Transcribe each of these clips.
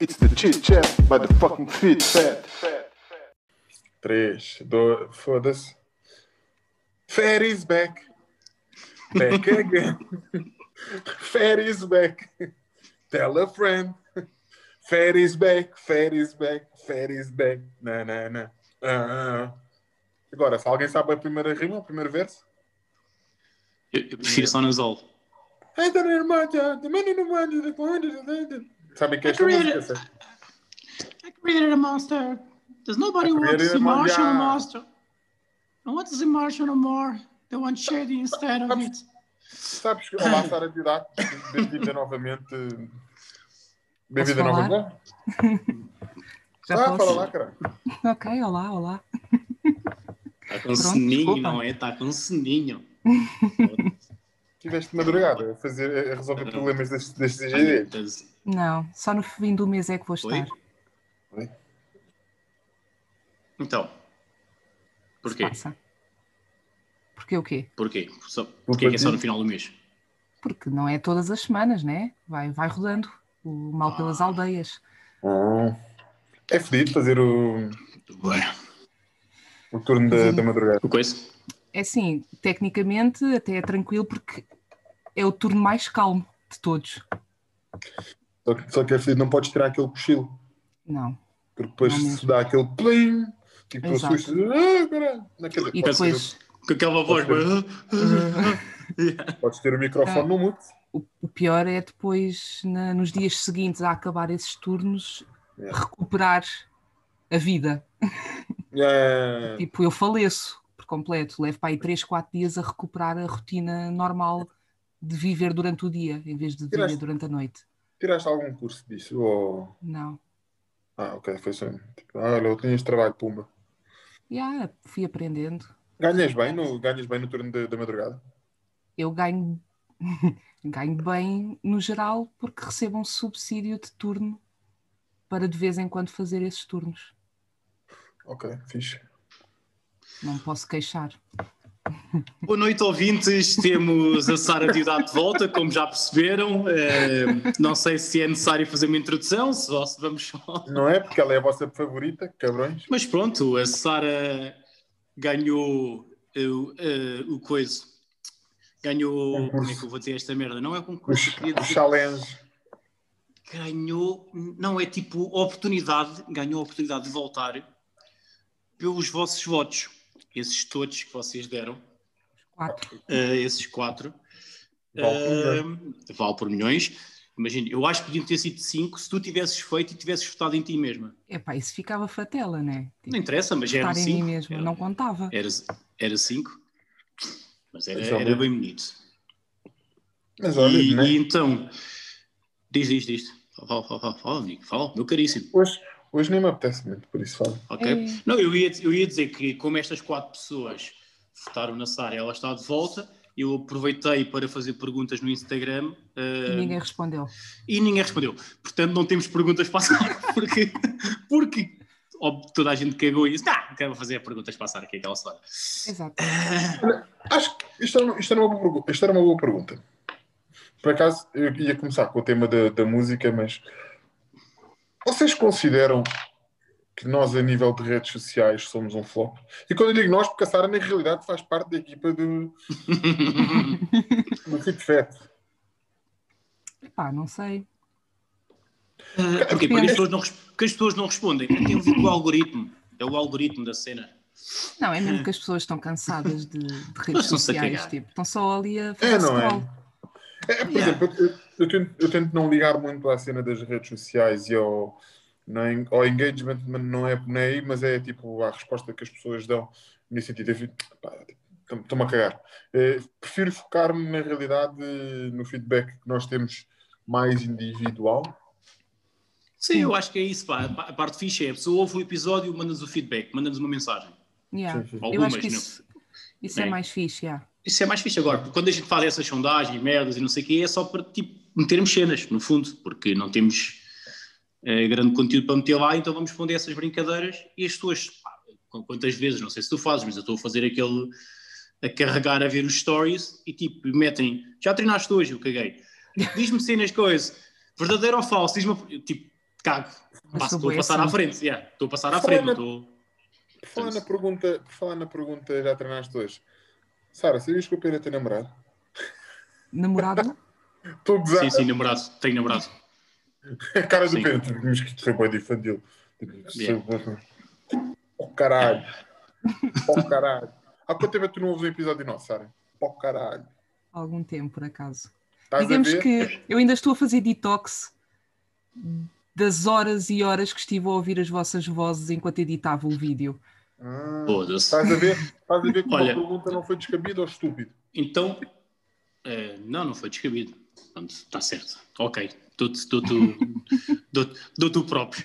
It's the chit chat by the fucking fit fat. 3, 2, foda-se. Fair is back. Back again. Fair is back. Tell a friend. Fair is back, fair is back, fair is back. Na, na, na. Ah, ah. Agora, se alguém sabe a primeira rima, o primeiro verso. Eu, eu prefiro só nasal. Sabem que é esta música? sabe? I created a monster. Does nobody I want created to see a mon- Martian yeah. monster? I want to see Martian no more. They want shady instead of it. Sabes que. Olá, Sara Diodato. Bem-vinda novamente. Bem-vinda novamente. Já Ah, posso? fala lá, cara. Ok, olá, olá. Está com soninho, desculpa. não é? Está com soninho. Tiveste madrugada a, fazer, a resolver problemas destes, destes IGD. Não, só no fim do mês é que vou estar. Oi? Então. Porquê? Passa. Porque o quê? Porquê? Só, porquê que é só no final do mês? Porque não é todas as semanas, né? Vai, vai rodando o mal pelas Ah. aldeias. Ah. É fedido fazer o, o turno da, da madrugada. o coisa? É assim, tecnicamente até é tranquilo porque é o turno mais calmo de todos. Só que, só que é fedido, não podes tirar aquele cochilo. Não. Porque depois Não se dá aquele plim, tipo, tu assustas. Ah, caralho. E podes, depois Com aquela voz. ter, podes ter o microfone Ah. no mute. o, o pior é depois, na- nos dias seguintes a acabar esses turnos, É. recuperar a vida. É, Tipo, eu faleço por completo. Levo para aí 3, 4 dias a recuperar a rotina normal de viver durante o dia, em vez de viver durante a noite. Tiraste algum curso disso? Ou... Não. Ah, ok, foi só. Tipo, ah, olha, eu tinha este trabalho, pumba. Yeah, fui aprendendo. Ganhas bem no, ganhas bem no turno da, da madrugada? Eu ganho, ganho bem no geral porque recebo um subsídio de turno para de vez em quando fazer esses turnos. Ok, fixe. Não posso queixar. Boa noite, ouvintes. Temos a Sara Diodato de volta, como já perceberam. Eh, não sei se é necessário fazer uma introdução, se vamos só. Não é? Porque ela é a vossa favorita, cabrões. Mas pronto, a Sara ganhou eh, o- eh, o coisa. Ganhou. Concurso. Como é que eu vou dizer esta merda? Não é concurso. Os dizer- challenge. ganhou, não é tipo oportunidade, ganhou a oportunidade de voltar pelos vossos votos, esses todos que vocês deram, Quatro. eh, esses quatro, Vale por Eh, vale por milhões. Imagina, eu acho que podiam ter sido cinco se tu tivesses feito e tivesses votado em ti mesma. Epá, isso ficava fatela, né? Tipo, Não interessa, mas eram estar em mim cinco. mesmo, Era, não contava. era, era cinco, mas era, era bem bonito. Mas olha, E, né? e então, diz, diz, diz. Fala, fala, fala, fala, amigo, fala, meu caríssimo. hoje, hoje nem me apetece muito, por isso falo. Ok? É. Não, eu ia, eu ia dizer que como estas quatro pessoas votaram na Sara, ela está de volta, eu aproveitei para fazer perguntas no Instagram E eh, ninguém respondeu. e ninguém respondeu. Portanto, não temos perguntas para a Sara, porque, porque toda a gente cagou e disse, ah, quero fazer perguntas para a Sara, que é aquela Sara. Exato. Acho que isto era, isto era uma, boa, isto era uma boa pergunta. Por acaso, eu ia começar com o tema da, da música, mas vocês consideram que nós, a nível de redes sociais, somos um flop? E quando eu digo nós, porque a Sara, na realidade, faz parte da equipa do, do Fit Fat. Epá, não sei. Porquê? Porque as, pessoas não, porque as pessoas não respondem. Tem a ver com o algoritmo. É o algoritmo da cena. Não, é mesmo que as pessoas estão cansadas de, de redes sociais. Tipo, estão só ali a fazer É, não é? scroll. É, por Yeah. exemplo, eu, eu tento, eu tento não ligar muito à cena das redes sociais e ao, nem, ao engagement, mas não é, não é aí, mas é tipo a resposta que as pessoas dão nesse sentido. Eu Estou-me a cagar. Eh, prefiro focar-me na realidade, no feedback que nós temos mais individual. Sim, eu acho que é isso. Pá. A parte fixe é a pessoa ouve o episódio, manda-nos o feedback, manda-nos uma mensagem. Yeah. Sim, sim. Eu Algumas, acho que não. isso, isso é Bem. mais fixe, yeah. Isso é mais fixe agora, porque quando a gente faz essas sondagens, merdas e não sei o quê, é só para tipo, metermos cenas, no fundo, porque não temos eh, grande conteúdo para meter lá, então vamos responder essas brincadeiras e as pessoas, quantas vezes, não sei se tu fazes, mas eu estou a fazer aquele, a carregar a ver os stories e tipo, metem, já treinaste hoje, eu caguei, diz-me cenas coisas, verdadeiro ou falso, diz-me, tipo, cago. Passo- sou Estou a passar assim. à frente, yeah. estou a passar à frente, na- não estou. Por falar na pergunta, por falar na pergunta, já treinaste hoje. Sara, sabias que o Pedro tem namorado? Namorado? Estou a gozar. Sim, sim, namorado, tenho namorado. A cara do Sim. Pedro, mas que foi bem infantil. Yeah. Oh caralho. Oh caralho. Há quanto tempo é que tu não ouves um episódio nosso, Sara? Oh caralho. Há algum tempo, por acaso. Estás Digamos a que eu ainda estou a fazer detox das horas e horas que estive a ouvir as vossas vozes enquanto editava o vídeo. Ah, Foda-se. estás a ver? Estás a ver que Olha. uma pergunta não foi descabida ou estúpido? Então, eh, não, não foi descabido. Portanto, está certo. Ok, dou-te dou dou dou o próprio.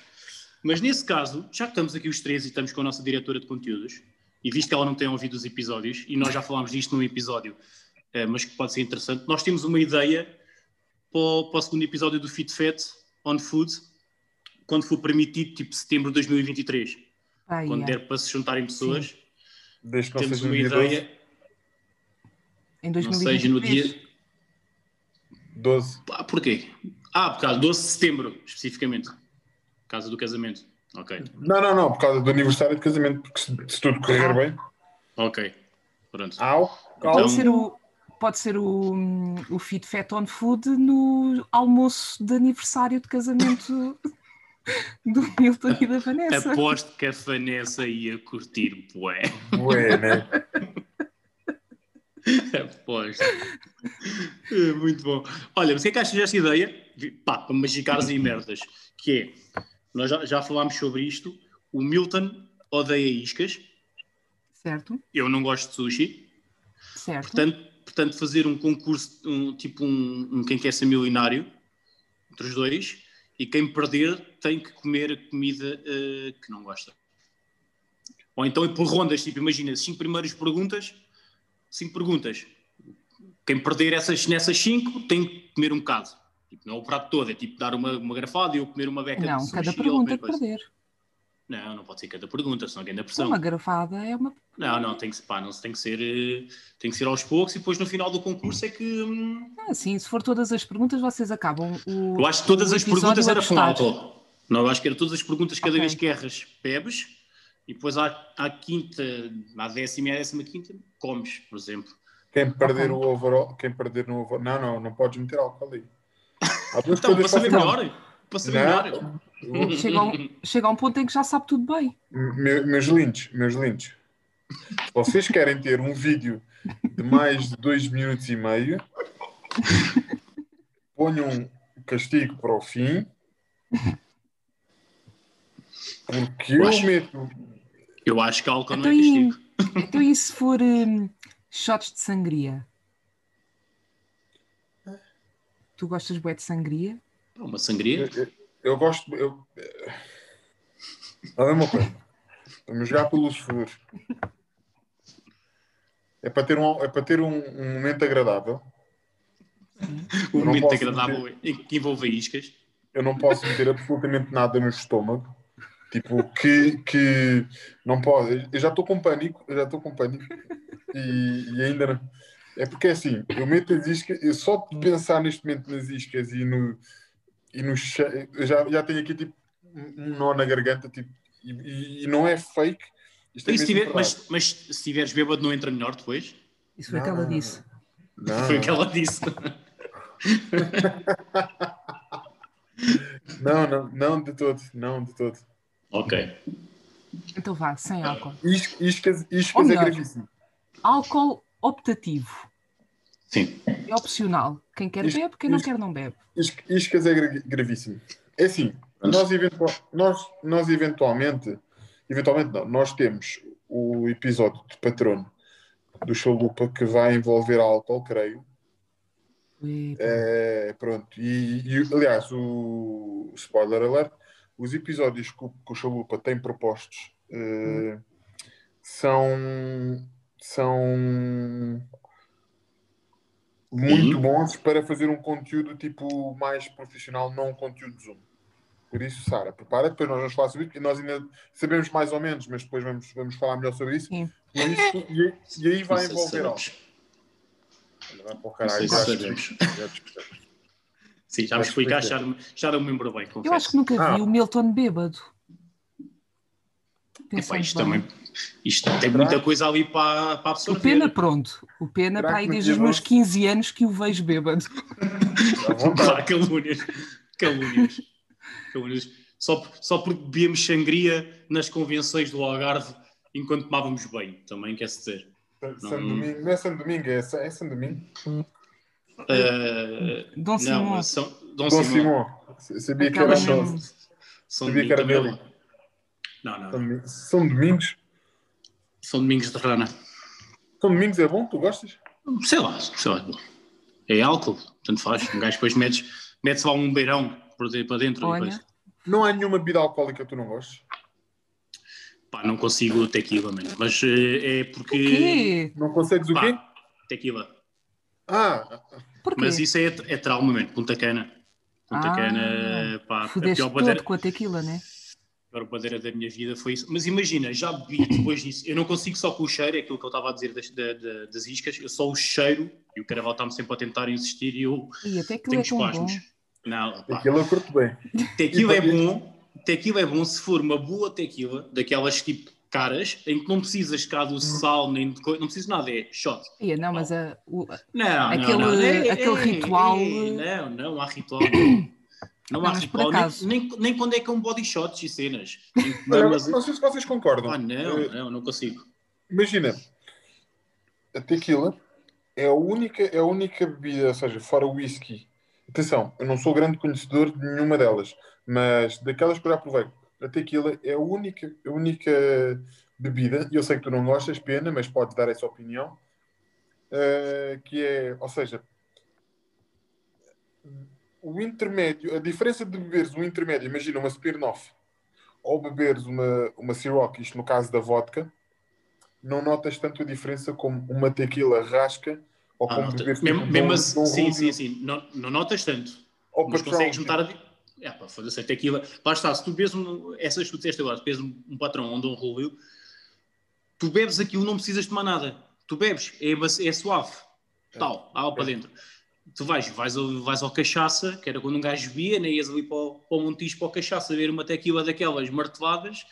Mas nesse caso, já que estamos aqui os três e estamos com a nossa diretora de conteúdos, e visto que ela não tem ouvido os episódios, e nós já falámos disto num episódio, eh, mas que pode ser interessante, nós temos uma ideia para o, para o segundo episódio do Fit Fat on Food, quando for permitido, tipo setembro de 2023. Ai, Quando der para se juntarem pessoas, Desde que temos uma ideia, Em não seja no 2023. dia 12. Ah, porquê? Ah, por causa 12 de setembro, especificamente. Por causa do casamento. Ok, Não, não, não, por causa do aniversário de casamento, porque se, se tudo correr Ah. bem. ok. Pronto. Au, Então- Pode ser o, pode ser o, o Fit Fat on Food no almoço de aniversário de casamento do Milton e da Vanessa. Aposto que a Vanessa ia curtir, bué. ué, né? Aposto. É, Muito bom. Olha, mas o que é que achas desta ideia? Pá, para magicares e merdas. Que é, nós já, já falámos sobre isto, o Milton odeia iscas, Certo? eu não gosto de sushi, Certo. Portanto, portanto, fazer um concurso, um, tipo um, um quem quer ser milionário, entre os dois, e quem perder tem que comer a comida eh, que não gosta. Ou então por rondas, tipo, imagina, cinco primeiras perguntas, cinco perguntas. Quem perder essas, nessas cinco tem que comer um bocado. Tipo, não é o prato todo, é tipo dar uma, uma garfada e eu comer uma beca de não, cada pergunta é coisa. perder. Não, não pode ser cada pergunta, senão ganha pressão. Uma garrafada é uma. Não, não, tem que, pá, não, tem que ser eh, tem que ser aos poucos e depois no final do concurso é que hum, Ah, sim, se for todas as perguntas, vocês acabam o. eu acho que todas as perguntas era com álcool. Não, eu acho que era todas as perguntas cada Ok. vez que erras, bebes e depois à, à quinta, à décima e à décima quinta, comes, por exemplo. Quem perder o overall, quem perder no overall. Não, não, não podes meter álcool ali. Então, para saber melhor, para saber Não. melhor. Chega a, um, chega a um ponto em que já sabe tudo bem. Me- Meus lindos, meus lindos. Se vocês querem ter um vídeo de mais de dois minutos e meio, ponham um castigo para o fim. Porque eu meto. Eu acho que álcool não Então é e, castigo. então e se for hum, shots de sangria? Tu gostas bué de sangria? Uma sangria. Eu, eu gosto. Eu, é a mesma coisa. Vamos jogar pelos furos. É para ter um, é para ter um, um momento agradável. Um não momento agradável em que envolve iscas. eu não posso meter absolutamente nada no estômago. Tipo, que, que não pode. Eu já estou com pânico, eu já estou com pânico. E, e ainda não. É porque é assim, eu meto as iscas, eu só de pensar neste momento nas iscas e no. E no já, já tenho aqui tipo um nó na garganta, tipo, e, e- e não é fake. Isto é tiver, mas, mas se estiveres bêbado não entra melhor depois? Isso foi o que ela disse. Não, Foi o que ela disse. não, não, não de todo, não de todo. Ok. Então vá, sem álcool. Is- Iscas, Ou iscas é melhor. gravíssimo. Álcool optativo. Sim. É opcional. Quem quer bebe, quem não quer não bebe. Is- Iscas é gra- gravíssimo. É assim, nós, eventual, nós, nós eventualmente, eventualmente não, nós temos o episódio de patrono do Chalupa que vai envolver álcool, creio. É, pronto, e, e, aliás, o spoiler alert, os episódios que o, que o Chalupa tem propostos eh, são, são muito Sim. bons para fazer um conteúdo tipo mais profissional, não um conteúdo Zoom. Por isso, Sara, prepara, depois nós vamos falar sobre isso, e nós ainda sabemos mais ou menos, mas depois vamos, vamos falar melhor sobre isso. Sim. Por isso e, e aí vai se envolver algo. vai para o caralho, já. Sim, já me Mas explicaste, já, não- já não me lembro bem, confesso. Eu acho que nunca vi Ah. o Milton bêbado. Epá, isto, bem. também, isto tem muita coisa ali para, para O absorver. Pena, pronto. O Pena, Será para aí desde os meus 12? 15 anos que o vejo bêbado. À vontade. Pá, calúnias. Calúnias. Calúnias. Só, só porque bebíamos sangria nas convenções do Algarve enquanto tomávamos bem, também quer-se dizer. São Domingo, não é São Domingo, é, é São Domingo. Uh, Dom não, Simão. São, Dom, Dom Simão. Simão. Sabia que era um. São Sabia que era é dele. Não, não, São não. Domingo- São Domingos. São Domingos de Rana. São Domingos é bom? Tu gostas? Sei lá, sei lá. É álcool, tanto faz. Um gajo depois metes, metes lá um beirão para dentro. e Olha. depois- Não há nenhuma bebida alcoólica que tu não gostes? Pá, não consigo tequila, mano. Mas eh, é O porque. quê? Não consegues o quê? Pá, tequila. Ah, Porquê? Mas isso é, é trauma, mano. Punta Cana. Punta Ah, Cana, pá, a Fudeste pior bandeira, com a tequila, né? a pior bandeira da minha vida foi isso. Mas imagina, já bebi depois disso. Eu não consigo só com o cheiro, é aquilo que eu estava a dizer das, da- da- das iscas. Eu só o cheiro, e o caraval está-me sempre a tentar insistir, e eu E até aquilo tenho é bom. espasmos. Não, pá, aquilo eu curto bem. tequila é bom. Tequila é bom se for uma boa tequila, daquelas tipo caras, em que não precisas cá do sal, nem de coisa, não precisas nada, é shot. Ia, não, mas a, o- Não, Aquele- não, não. Ei, aquele ei, ritual- ei, não, não há ritual. Não, não Não, há mas ritual. acaso- Nem, nem, nem quando é que é um body shots e cenas. Olha, mamas- não sei se vocês concordam. Ah, não, Eh, não, não consigo. Imagina, a tequila é a única, é a única bebida, ou seja, fora o whisky. Atenção, eu não sou grande conhecedor de nenhuma delas, mas daquelas que eu já provei, a tequila é a única, a única bebida, e eu sei que tu não gostas, pena, mas podes dar essa opinião, eh, que é, ou seja, o intermédio, a diferença de beberes um intermédio, imagina uma Smirnoff, ou beberes uma, uma Ciroc, isto no caso da vodka, não notas tanto a diferença como uma tequila rasca ou Ah, como beberes mesmo, tipo, mesmo um- assim- um sim, sim, sim. Não, não notas tanto. ou mas Patrão, consegues notar a É, pá, foda-se, a tequila. Lá está, se tu bebes um, essas que tu disseste agora, tu bebes um, um patrão ou um Dom Rubio, tu bebes aquilo, não precisas tomar nada. Tu bebes, é, é suave. Tal, água para dentro. Tu vais, vais, ao, vais ao cachaça, que era quando um gajo bebia, né? ias ali para o, para o Montijo, para o cachaça, ver uma tequila daquelas marteladas,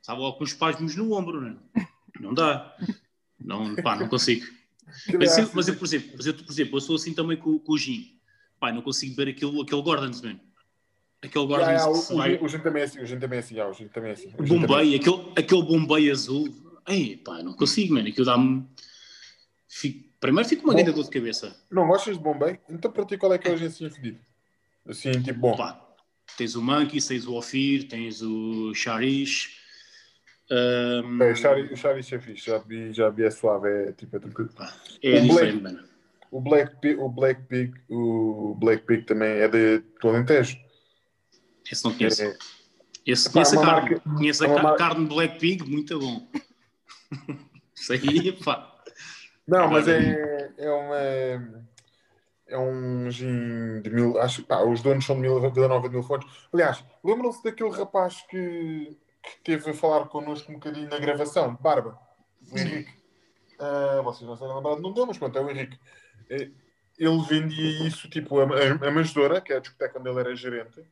estava logo com os espasmos no ombro, não é? Não dá. Não, pá, não consigo. aquilo Mas, é eu, mas eu, por exemplo, mas eu, por exemplo, eu sou assim também com, com o gin. Pá, não consigo beber aquilo, aquele Gordon's, man. Aquele já, Gordon's já, que o, o, também é assim, o também é assim, já, o também é assim. o também é Bombay, aquele, aquele Bombay azul. Ei, pá, não consigo, mano. Aquilo dá-me... Fico- Primeiro fico uma grande dor de cabeça. assim. Não gostas de Bombay? Então para ti qual é que é o gin assim fedido? Assim, tipo, bom. Pá, tens o Monkey, tens o Ofir, tens o Charish. ahm, É, o Charish é fixe, já vi, já vi, é suave, é tipo, é tranquilo. é o diferente, mano. O Black Pig, o Black Pig, o Black Pig também é de do Alentejo. Esse não conheço. É, Esse Pá, conheço a uma carne. marca- Conheço a uma ca- marca- carne Black Pig, muito bom. Isso aí, pá. Não, mas é, é uma. É um gin de mil. Acho que os donos são de mil, Vila Nova de Mil Fontes. Aliás, lembram-se daquele rapaz que, que teve a falar connosco um bocadinho na gravação, de Barba, o Henrique. Ah, vocês não sabem lembrar do nome dele, mas pronto, é o Henrique. Eh, Ele vendia isso, tipo, a, a, a Manjedora, que é a discoteca onde ele era gerente,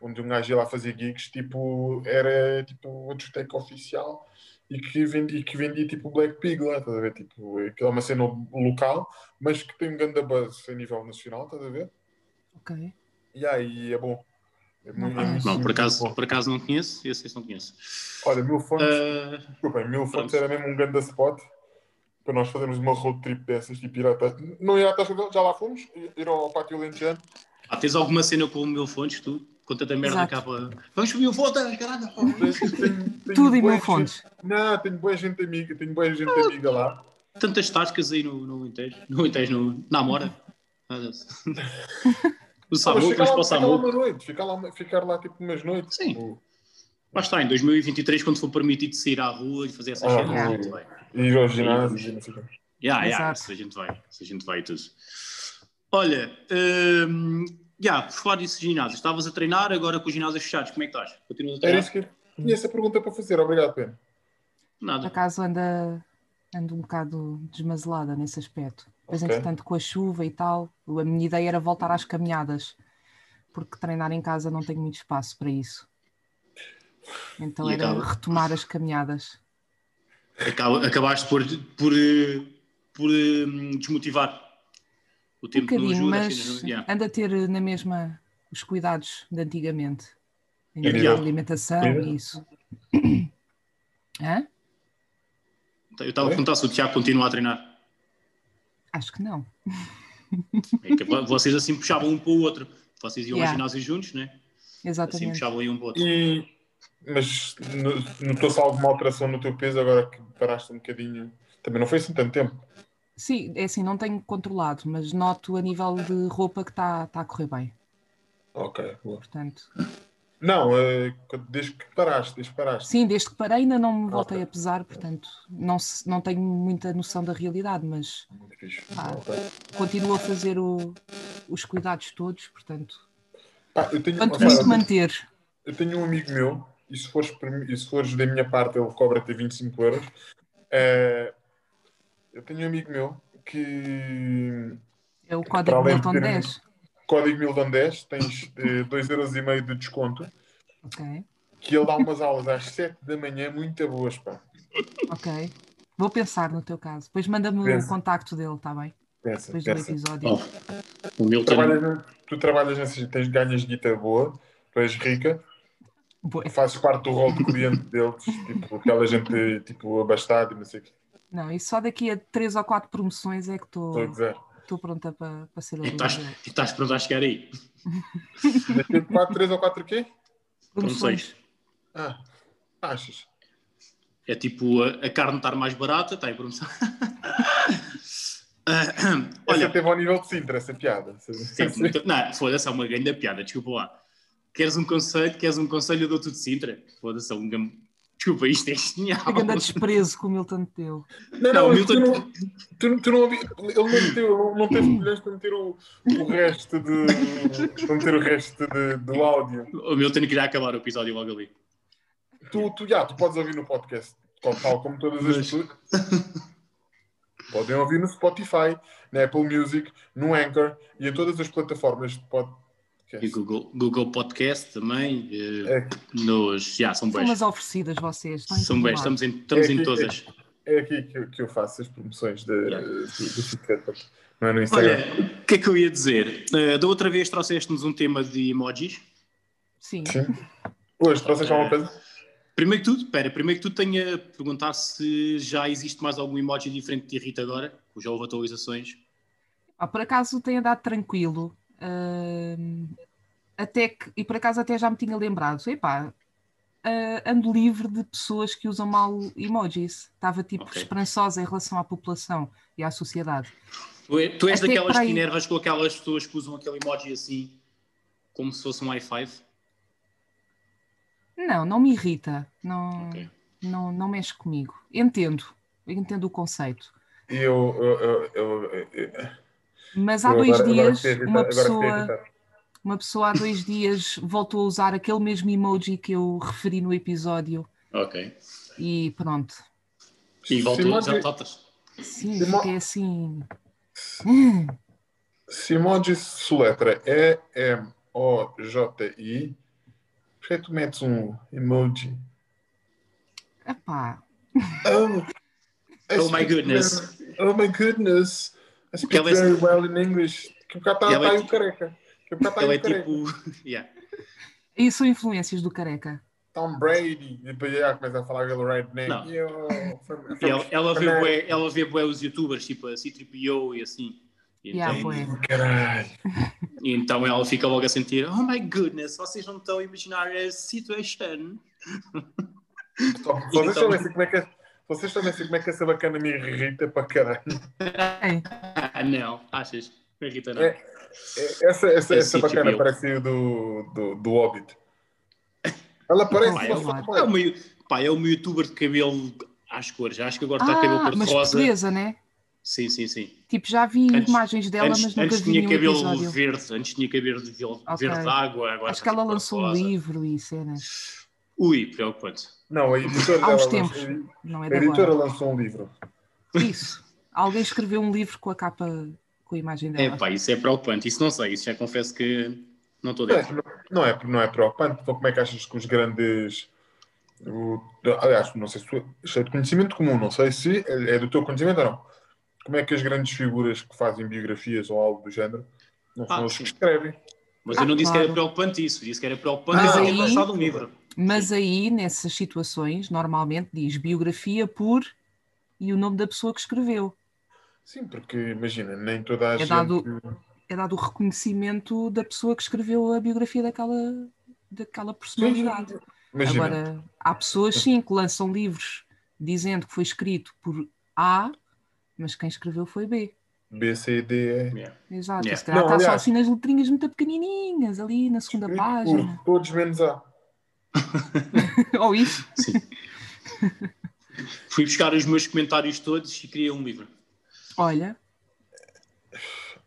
onde um gajo ia lá fazer gigs, tipo, era tipo a discoteca oficial e que vendia, que vendia tipo Black Pig lá, estás a ver? Tipo, é uma cena local, mas que tem um grande buzz a nível nacional, estás a ver? Ok. E aí é bom. É Não muito, é muito, Não, por muito acaso, bom. por acaso não conheço, esse, esse não conheço. Olha, Mil Fontes, Ah, desculpem, Mil Fontes era mesmo um grande spot para nós fazermos uma road trip dessas, tipo ir. Não ir à Tasca, já lá fomos, ir ao Pátio Lentejano. ah, tens alguma cena com o Mil Fontes, tu? Com tanta merda Exato. cá para... Vamos subir o Fontes, caralho! Tudo em bué Mil gente- Fontes. Não, tenho boa gente amiga, tenho boa gente amiga lá. Tantas tascas aí no, no Alentejo. No Alentejo, no, na Amora. Ah, Deus. O Ah, mas Samuco, ficar, vamos lá, para o ficar lá Samuco. uma noite, ficar lá, ficar lá tipo umas noites. Sim. tipo, Lá está, em 2023, quando for permitido sair à rua e fazer essas Ah, cenas, yeah. a gente vai. ir ao ginásio e não sei o. Yeah, yeah, se a gente vai, se a gente vai e tudo. Olha, hum, yeah, por falar disso de ginásio, estavas a treinar agora com os ginásios fechados, como é que estás? Continuas a Era treinar? isso que tinha essa pergunta para fazer, obrigado, Pena. Por Nada. acaso anda, ando um bocado desmazelada nesse aspecto. Depois, Ok. entretanto, com a chuva e tal, a minha ideia era voltar às caminhadas, porque treinar em casa não tenho muito espaço para isso. Então E era acaba- retomar as caminhadas. Acaba- acabaste por, por, por eh, desmotivar. O Um tempo não bocadinho, ajuda. mas anda a ter na mesma os cuidados de antigamente. Em de alimentação comida? e isso. Hã? Eu estava a perguntar se o Tiago continua a treinar. Acho que não. É que vocês assim puxavam um para o outro. Vocês iam Yeah. ao ginásio juntos, né? Assim Exatamente. puxavam aí um para o outro. E, mas no- notou-se alguma alteração no teu peso agora que paraste um bocadinho? Também não foi assim tanto tempo. Sim, é assim, não tenho controlado, mas noto a nível de roupa que está tá a correr bem. Ok, boa. Portanto, Não, eh, desde que paraste, desde que paraste. sim, desde que parei ainda não me voltei Ok. a pesar, portanto, não, se- não tenho muita noção da realidade, mas Muito fixe. Ah. Ok. continuo a fazer o- os cuidados todos, portanto, Pá, eu, tenho, quanto manter. eu tenho um amigo meu, e se fores, e se fores da minha parte, ele cobra-te 25 euros. Eh, eu tenho um amigo meu que É o código Milton ter- 10. código Milton 10 tens eh, 2,5 euros de desconto, Ok, que ele dá umas aulas às 7 da manhã muito boas, pá. ok. Vou pensar no teu caso. Depois manda-me o contacto dele, está bem? Pensa, Depois do pensa. episódio. Oh, o Milton. Trabalhas, tu trabalhas nesse, tens ganhas guita boa, tu és rica, Bué. fazes parte do rol de cliente deles, tipo aquela gente tipo abastada e não sei o que. Não, e só daqui a três ou quatro promoções é que Estou estou pronta para, para ser E estás, e estás pronto a chegar aí. Daqui a 4, 3 ou 4 o quê? Promoções. Ah, achas? É tipo a, a carne estar mais barata, está em promoção. Ah, Olha, essa teve ao nível de Sintra, essa piada. é muito- não, foda-se, é uma grande piada, desculpa lá. Queres um conselho? Queres um conselho? Eu dou-te de Sintra. Foda-se, é um Desculpa, isto é genial. Que grande desprezo que o Milton te deu. Não, Não, não, o tu Milton- não, tu, tu não ouvi, ele não meteu, não teve colheres para meter o, o resto de, para meter o resto de, do áudio. O Milton queria acabar o episódio logo ali. Tu, tu, já, tu podes ouvir no podcast, tal, tal como todas as pessoas. Podem ouvir no Spotify, na Apple Music, no Anchor e em todas as plataformas de E podcast. Google, Google Podcast também. eh, É, nos, já, são São bens. umas oferecidas vocês. Em São lado. estamos em, estamos É em aqui, todas. é aqui que, eu- que eu faço as promoções de, Yeah. do, do não é no Instagram. Olha, o que é que eu ia dizer? Eh, da outra vez trouxeste-nos um tema de emojis. Sim. Sim. Hoje trouxeste alguma coisa? Primeiro que tudo, espera, primeiro que tudo tenho a perguntar se já existe mais algum emoji diferente que te irrita agora, que já houve atualizações. Ah, por acaso tem andado tranquilo. Ahm, até que, e por acaso até já me tinha lembrado. Epá, ah, ando livre de pessoas que usam mal emojis. Estava tipo Ok. esperançosa em relação à população e à sociedade. Tu, é- tu és Até daquelas que aí. enervas com aquelas pessoas que usam aquele emoji assim, como se fosse um i5. Não, não me irrita. Não, Ok. não, não mexe comigo. Entendo. Entendo o conceito. E eu, eu, eu, eu- eu- Mas há dois agora- dias, uma agora fiquei pessoa, uma pessoa há dois dias voltou a usar aquele mesmo emoji que eu referi no episódio Ok. e pronto. E voltou, Simone- já totas. Sim, Simo- fiquei assim. Hum, Simone soletra E-M-O-J-I. Por que tu metes um emoji? epá, Oh, Oh my speak goodness. oh my goodness. I speak Porque ela é- very well in English. Que bocado está é tá aí o tipo- careca. Que bocado está aí Ele é o careca. tipo. yeah. e são influências do careca. Tom Brady. E depois já começa a falar aquele redneck. Não. Yo, from- E Ela, ela, vê bué, ela vê bué os youtubers, tipo a C3PO e assim. E Yeah, então, bué. Caralho. e então ela fica logo a sentir: Oh my goodness, vocês não estão a imaginar a situation. Só- Então- soubessem como é que vocês soubessem como é que essa bacana me irrita para caralho. Ah, não, achas? Não irrita, não. É. Essa, essa, É essa bacana parece do, do, do Hobbit. Ela parece Pá, uma é. É uma, pá, é uma youtuber de cabelo às cores. Acho que agora está de cabelo Ah, mas cor-de-rosa. portuguesa, né? Sim, sim, sim. Tipo, já vi Antes- imagens dela, antes mas nunca antes vi tinha cabelo episódio. verde, antes tinha cabelo de verde, Ok. verde água. Agora Acho está que ela lançou um livro e cenas. Ui, preocupante. Não, a editora, Há uns tempos. lançou, Não é a editora agora. lançou um livro. Isso. Alguém escreveu um livro com a capa, com a imagem dela. É pá, isso é preocupante. Isso não sei, isso já confesso que não estou Não é, dentro. não, é, não é preocupante. Então, como é que achas que os grandes. o- aliás, não sei se tu- isto é de conhecimento comum, não sei se é do teu conhecimento ou não. Como é que as grandes figuras que fazem biografias ou algo do género não são Ah, os que escrevem? Mas Ah, eu não disse que era preocupante isso, disse que era preocupante Mas aí- lançado um livro. Mas aí, nessas situações, normalmente diz biografia por e o nome da pessoa que escreveu. Sim, porque imagina, nem toda a É gente. dado- É dado o reconhecimento da pessoa que escreveu a biografia daquela, daquela personalidade. sim. Imagina, Agora, há pessoas sim que lançam livros dizendo que foi escrito por A, mas quem escreveu foi B. B, C, D, E. Yeah. Exato. Yeah. Se calhar Não, está só assim nas letrinhas muito pequenininhas, ali na segunda página. todos menos A. Ou isso. Sim. Fui buscar os meus comentários todos e criei um livro. Olha,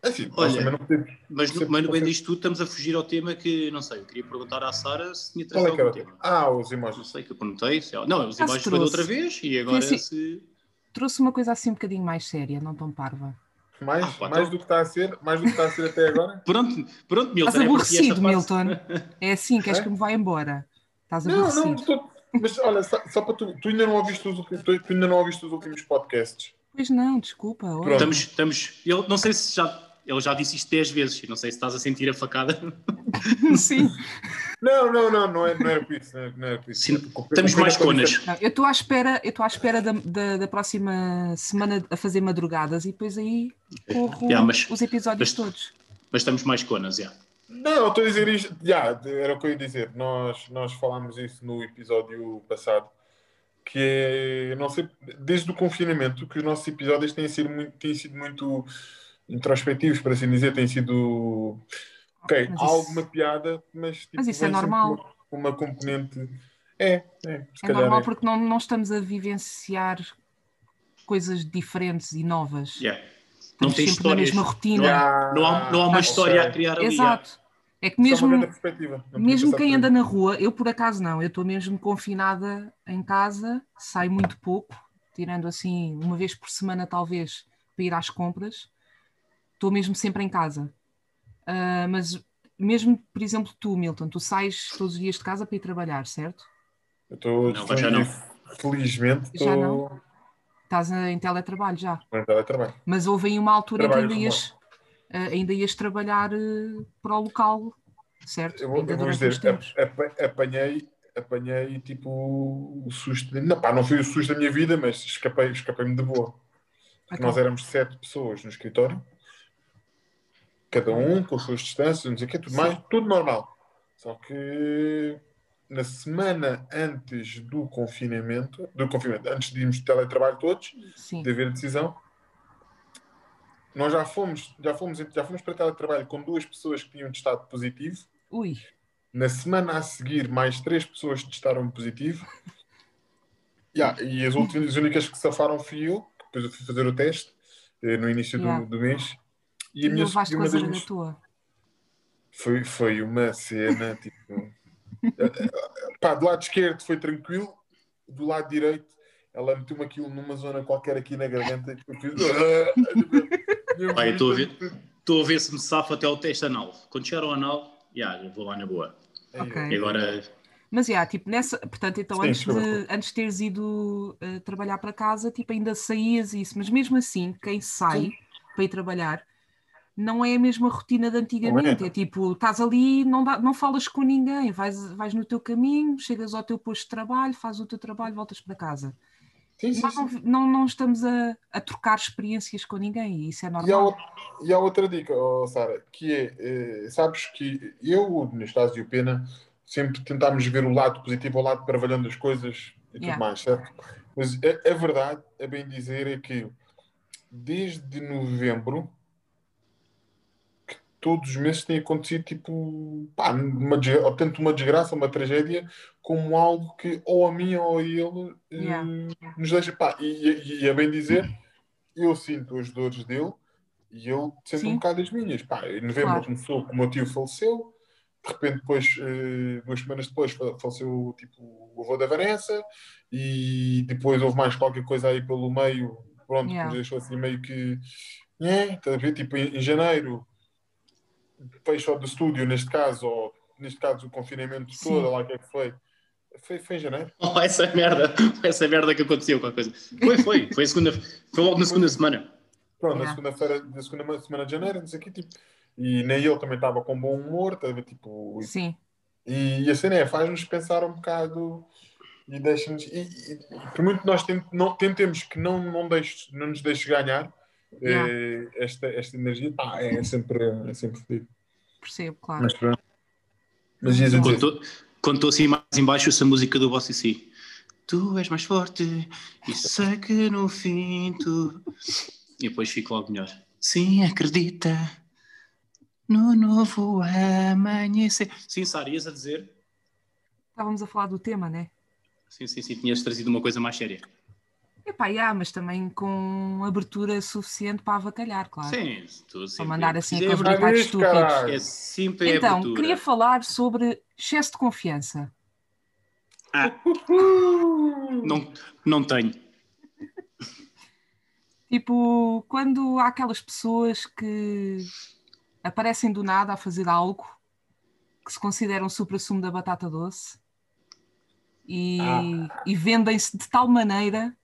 Assim, nós Olha, não podemos. Mas, no, mas no bem disto tudo estamos a fugir ao tema que, não sei, eu queria perguntar à Sara se tinha Qual é trazido que era o algum tema? Ah, os Não emojis. sei, que eu perguntei. Se. Não, os Ah, imagens foi da outra vez e agora Sim, sim. se... trouxe uma coisa assim um bocadinho mais séria, não tão parva. Mais, Ah, pá, mais então- do que está a ser, mais do que está a ser até agora. Pronto, pronto, Milton. Estás é aborrecido, fase. Milton. É assim, queres É? que me vá embora? Estás Não, não, aborrecido. tô- mas olha, só, só para tu, tu ainda não ouviste os, últimos- tu, tu ainda não ouviste os últimos podcasts. Pois não, desculpa. Estamos, estamos... Eu não sei se já... Ele já disse isto 10 vezes, não sei se estás a sentir a facada. Sim. Não, não, não, não, é, não era por isso. Não era, não era por isso. Sim, eu mais conas. Não, eu estou à espera, eu estou à espera da, da, da próxima semana a fazer madrugadas e depois aí corro Yeah, mas- os episódios mas- todos. Mas estamos mais conas, já. Não, eu estou a dizer isto. Já, era o que eu ia dizer. Nós, nós falámos isso no episódio passado. Que é, não sei, desde o confinamento, que os nossos episódios têm sido muito, têm sido muito introspectivos, para assim dizer. Têm sido. Ok, Mas há isso- alguma piada, mas. Tipo, Mas isso é normal. Uma, uma componente. É, é. Se É normal é. porque não, não estamos a vivenciar coisas diferentes e novas. Yeah. Não Estamos tem sempre na histórias. mesma rotina. Não há, não há, não há uma Ah, história a criar ali. Exato. É que mesmo, mesmo quem anda na rua, eu por acaso não, eu estou mesmo confinada em casa, saio muito pouco, tirando assim uma vez por semana talvez para ir às compras, estou mesmo sempre em casa. Ah, mas mesmo, por exemplo, tu, Milton, tu sais todos os dias de casa para ir trabalhar, certo? Eu estou. Não, já não. Felizmente, Já estou. Estás em teletrabalho já. Não está a trabalho. Mas houve aí uma altura Trabalho em que ainda ias, ah, ainda ias trabalhar ah, para o local, certo? Eu vou, eu vou dizer, apanhei, apanhei tipo o susto. de- Não, pá, não foi o susto da minha vida, mas escapei, escapei-me de boa. Porque Então. nós éramos sete pessoas no escritório, cada um com as suas distâncias, não sei o quê, tudo Sim. mais, tudo normal. Só que na semana antes do confinamento, do confinamento, antes de irmos de teletrabalho todos, Sim. de haver decisão, nós já fomos, já fomos, já fomos para teletrabalho com duas pessoas que tinham testado positivo. Ui, Na semana a seguir, mais três pessoas testaram positivo. Yeah, e as, últimas, as únicas que safaram fui eu, que depois eu fui fazer o teste eh, no início do- Yeah. do, mês. E e a minha, levaste com uma a das zarga minhas- tua. foi, foi uma cena tipo. pá, do lado esquerdo foi tranquilo, do lado direito ela meteu-me aquilo numa zona qualquer aqui na garganta estou a ver. Estou a ver se me safo até o teste anal. Quando chegar ao anal, eu vou lá na boa. Ok. E agora, Mas já, tipo, nessa, portanto, então Sim, antes, de, antes de teres ido eh, trabalhar para casa, tipo, ainda saías isso, mas mesmo assim, quem sai Sim. para ir trabalhar não é a mesma rotina de antigamente. É. É tipo, estás ali, não, dá- não falas com ninguém, vais, vais no teu caminho, chegas ao teu posto de trabalho, fazes o teu trabalho, voltas para casa. Sim, sim, sim. não, não, não estamos a, a trocar experiências com ninguém e isso é E há, normal. outra, e há outra dica, oh, Sara, que é, eh, sabes que eu, neste caso, e o Pena, sempre tentámos ver o lado positivo, o lado trabalhando das coisas e tudo Yeah. mais, certo? Mas a, a verdade, a bem dizer, é que desde novembro, todos os meses tem acontecido, tipo, pá, uma, tanto uma desgraça, uma tragédia, como algo que ou a mim ou a ele eh, Yeah. nos deixa, pá, e, e, a bem dizer, eu sinto as dores dele e ele sente Sim. um bocado as minhas. Pá, em novembro Claro. começou que o meu tio faleceu, de repente, depois, eh, duas semanas depois, fa- faleceu tipo, o avô da Vanessa, e depois houve mais qualquer coisa aí pelo meio, pronto, Yeah. depois deixou assim meio que. É, ver? Tipo, em, em janeiro, fecho do estúdio, neste caso, ou neste caso o confinamento Sim. todo, lá o que é que foi. Foi, foi em janeiro. Oh, essa merda, essa merda que aconteceu com a coisa. Foi, foi, foi, a segunda, foi logo na segunda semana. Pronto, na Yeah. segunda-feira, na segunda semana de janeiro, não sei o quê, tipo. E nem ele também estava com bom humor, estás a ver? Tipo, Sim, E, a cena é, faz-nos pensar um bocado e deixa-nos. E, e, por muito que nós tent- não- tentemos que não, não, deixe, não nos deixe ganhar Yeah. eh, esta, esta energia, pá, é sempre, é sempre fodido. percebo, claro. Mas pronto. Mas Contou, contou assim mais em baixo essa música do Bossy C. Tu és mais forte e sei que no fim tu... E depois fico logo melhor. Sim, acredita no novo amanhecer. Sim, Sara, ias a dizer? Estávamos a falar do tema, né? Sim, sim, sim, tinhas trazido uma coisa mais séria. Epá, yeah, mas também com abertura suficiente para avacalhar, claro. Sim, tu sempre mandar assim é, aqueles Ah, viste, estúpidos. é sempre a Então, abertura. queria falar sobre excesso de confiança. Ah, não, não tenho. Tipo, quando há aquelas pessoas que aparecem do nada a fazer algo que se consideram supra-sumo da batata doce e, e vendem-se de tal maneira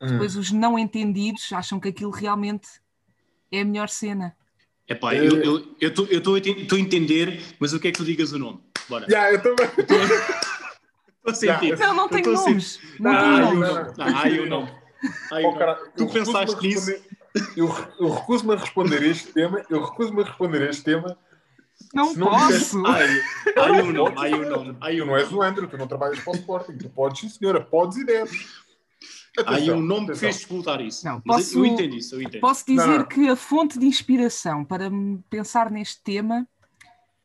hum, depois os não entendidos acham que aquilo realmente é a melhor cena. Epá, eu estou eu, eu a entender, mas o que é que tu digas o nome? Bora. yeah, eu também. Estou a sentir. Não, não tô sentir. nomes. Não Ah, não. nome. Ah, Ai, o nome. Ai, Oh, cara, Tu pensaste nisso? Eu, eu recuso-me a responder este tema. Eu recuso-me a responder este tema. Não não posso. Ai, ai, o nome. Ai, o nome. Tu não és o Andrew, tu não trabalhas para o Sporting. Tu podes, sim, senhora, podes e deves. Ai, Atenção, o nome que atenção. fez explotar isso. Não, posso- eu entendo isso, eu entendo. Posso dizer Não. que a fonte de inspiração para pensar neste tema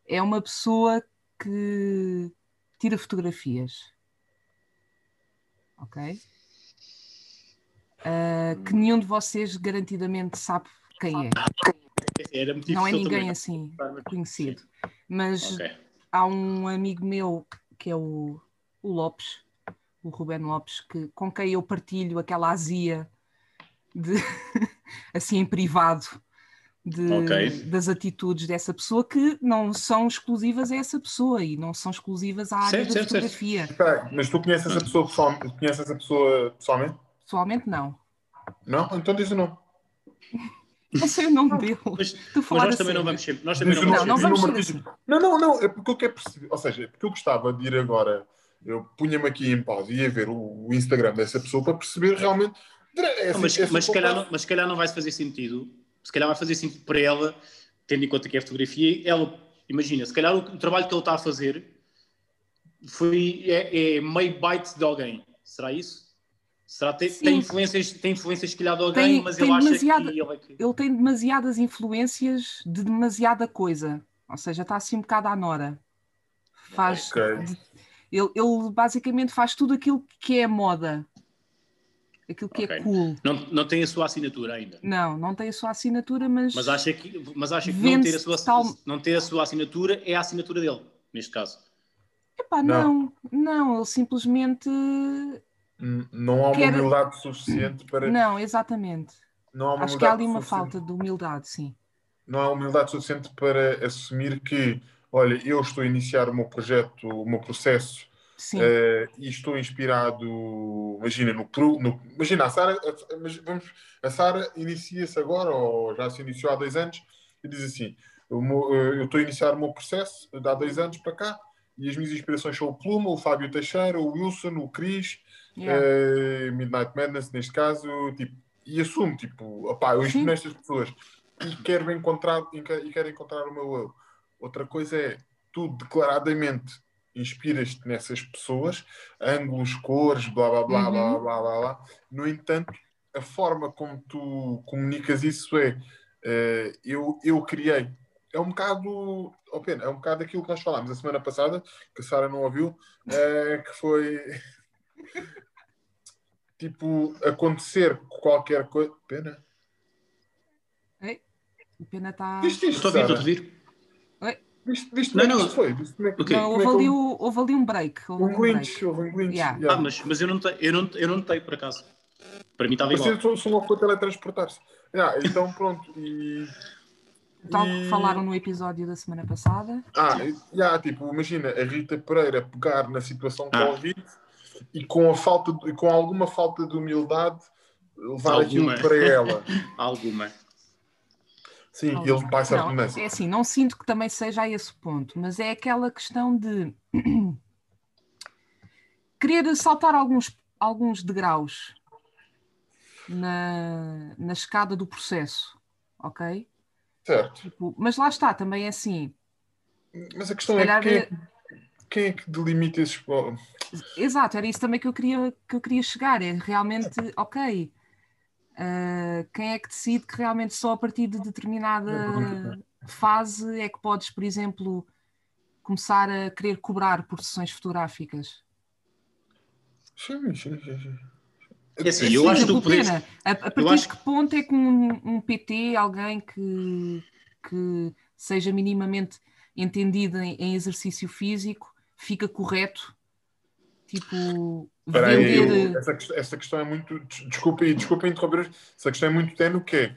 é uma pessoa que tira fotografias. Ok? Ah, que nenhum de vocês garantidamente sabe quem é. Era muito Não é ninguém também. assim conhecido. Mas Ok. há um amigo meu que é o, o Lopes, o Ruben Lopes, que, com quem eu partilho aquela azia de, assim em privado de- Ok. das atitudes dessa pessoa que não são exclusivas a essa pessoa e não são exclusivas à área Certo, da certo, certo. fotografia. Espera aí, mas tu conheces essa pessoa pessoalmente? Conheces essa pessoa pessoalmente? Pessoalmente não. Não? Então diz o nome. Não sei o nome dele. Mas, Tu mas nós a também não sério. vamos sempre. Nós também não vamos Não, não sempre. vamos assim. Não, não, não. É porque eu quero perceber. Ou seja, é porque eu gostava de ir agora. Eu punha-me aqui em pausa e ia ver o, o Instagram dessa pessoa para perceber realmente. É Não, mas, assim- é mas, se assim calhar não, mas se calhar não vai fazer sentido. Se calhar vai fazer sentido para ela, tendo em conta que é fotografia. Ela, imagina, se calhar o, o trabalho que ele está a fazer foi, é, é meio bite de alguém. Será isso? Será tem, Sim. tem influências, tem influências se calhar de alguém, Tem- mas tem ele acha que ele é que. Ele tem demasiadas influências de demasiada coisa. Ou seja, está assim um bocado à nora. Faz, Ok. de- ele, ele basicamente faz tudo aquilo que é moda. Aquilo que Ok. é cool. Não, não tem a sua assinatura ainda. Não, não tem a sua assinatura, mas, Mas acha que, mas acha que não, ter a sua, tal- não ter a sua assinatura é a assinatura dele, neste caso. Epá, Não. não, não, ele simplesmente. Não há uma Quer- humildade suficiente para. Não, exatamente. Não há Acho que há ali uma suficiente- falta de humildade, sim. Não há humildade suficiente para assumir que, olha, eu estou a iniciar o meu projeto, o meu processo eh, e estou inspirado, imagina, no, no imagina, a Sara, vamos, a Sara inicia-se agora, ou já se iniciou há dois anos, e diz assim, eh, eu estou a iniciar o meu processo há dois anos para cá, e as minhas inspirações são o Pluma, o Fábio Teixeira, o Wilson, o Cris, yeah. eh, Midnight Madness, neste caso, tipo, e assumo, tipo, opá, eu inspiro nestas pessoas e quero encontrar, e quero- e quero encontrar o meu eu. Outra coisa é, tu declaradamente inspiras-te nessas pessoas, ângulos, cores, blá blá blá Uhum. blá blá blá blá. No entanto, a forma como tu comunicas isso é, eh, eu, eu criei. É um bocado, oh, pena, é um bocado aquilo que nós falámos a semana passada, que a Sara não ouviu, eh, que foi tipo acontecer qualquer coisa. Pena. O Pena está. Estou a ouvir, estou a ouvir. Viste, viste Não, como é que não. isto foi? Viste como é que- Ok. Não, houve, é que ali, houve ali um break. Houve Um um break. glitch, houve um glitch. Yeah. yeah. Ah, mas, mas eu não tenho, eu não, eu não por acaso. Para mim estava igual. Parecia só uma coisa teletransportar-se. Yeah, então pronto. E, Tal e- que falaram no episódio da semana passada. Ah, e- yeah, tipo, imagina a Rita Pereira pegar na situação Ah. Covid e com, a falta de- com alguma falta de humildade levar Alguma. aquilo para ela. Alguma. Sim, ele ser Não, redundância. é assim, não sinto que também seja a esse ponto, mas é aquela questão de querer saltar alguns, alguns degraus na, na escada do processo, ok? Certo. Tipo, mas lá está, também é assim. Mas a questão é quem, é quem é que delimita esses. Exato, era isso também que eu queria, que eu queria chegar. É realmente, ok, ah, quem é que decide que realmente só a partir de determinada fase é que podes, por exemplo, começar a querer cobrar por sessões fotográficas? Sim, sim, sim. sim. É assim, Sim, eu acho que tu podes- a, a partir acho- de que ponto é que um, um PT, alguém que, que seja minimamente entendido em, em exercício físico, fica correto? Tipo, Espera aí, eu- essa, quest- essa questão é muito. des- Desculpa, desculpa interromper, essa questão é muito tenue, que é.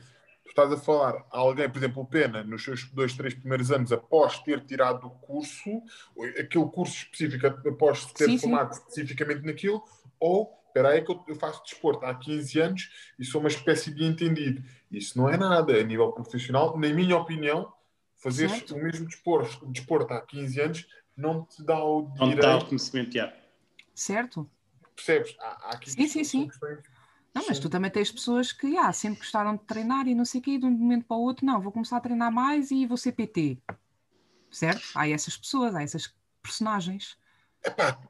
Tu estás a falar a alguém, por exemplo, o Pena, nos seus dois, três primeiros anos, após ter tirado o curso, aquele curso específico, após ter Sim, sim. formado especificamente naquilo, ou, espera aí que eu eu faço desporto há 15 anos e sou uma espécie de entendido. Isso não é nada a nível profissional, na minha opinião, fazer o mesmo desporto, desporto há 15 anos não te dá o direito está o conhecimento, já. Certo? Percebes? Há, há aqui Sim, sim, sim. questões- Não, mas Sim. tu também tens pessoas que ah, sempre gostaram de treinar e não sei o quê, e de um momento para o outro, não, vou começar a treinar mais e vou ser PT. Certo? Há essas pessoas, há essas personagens. Epá,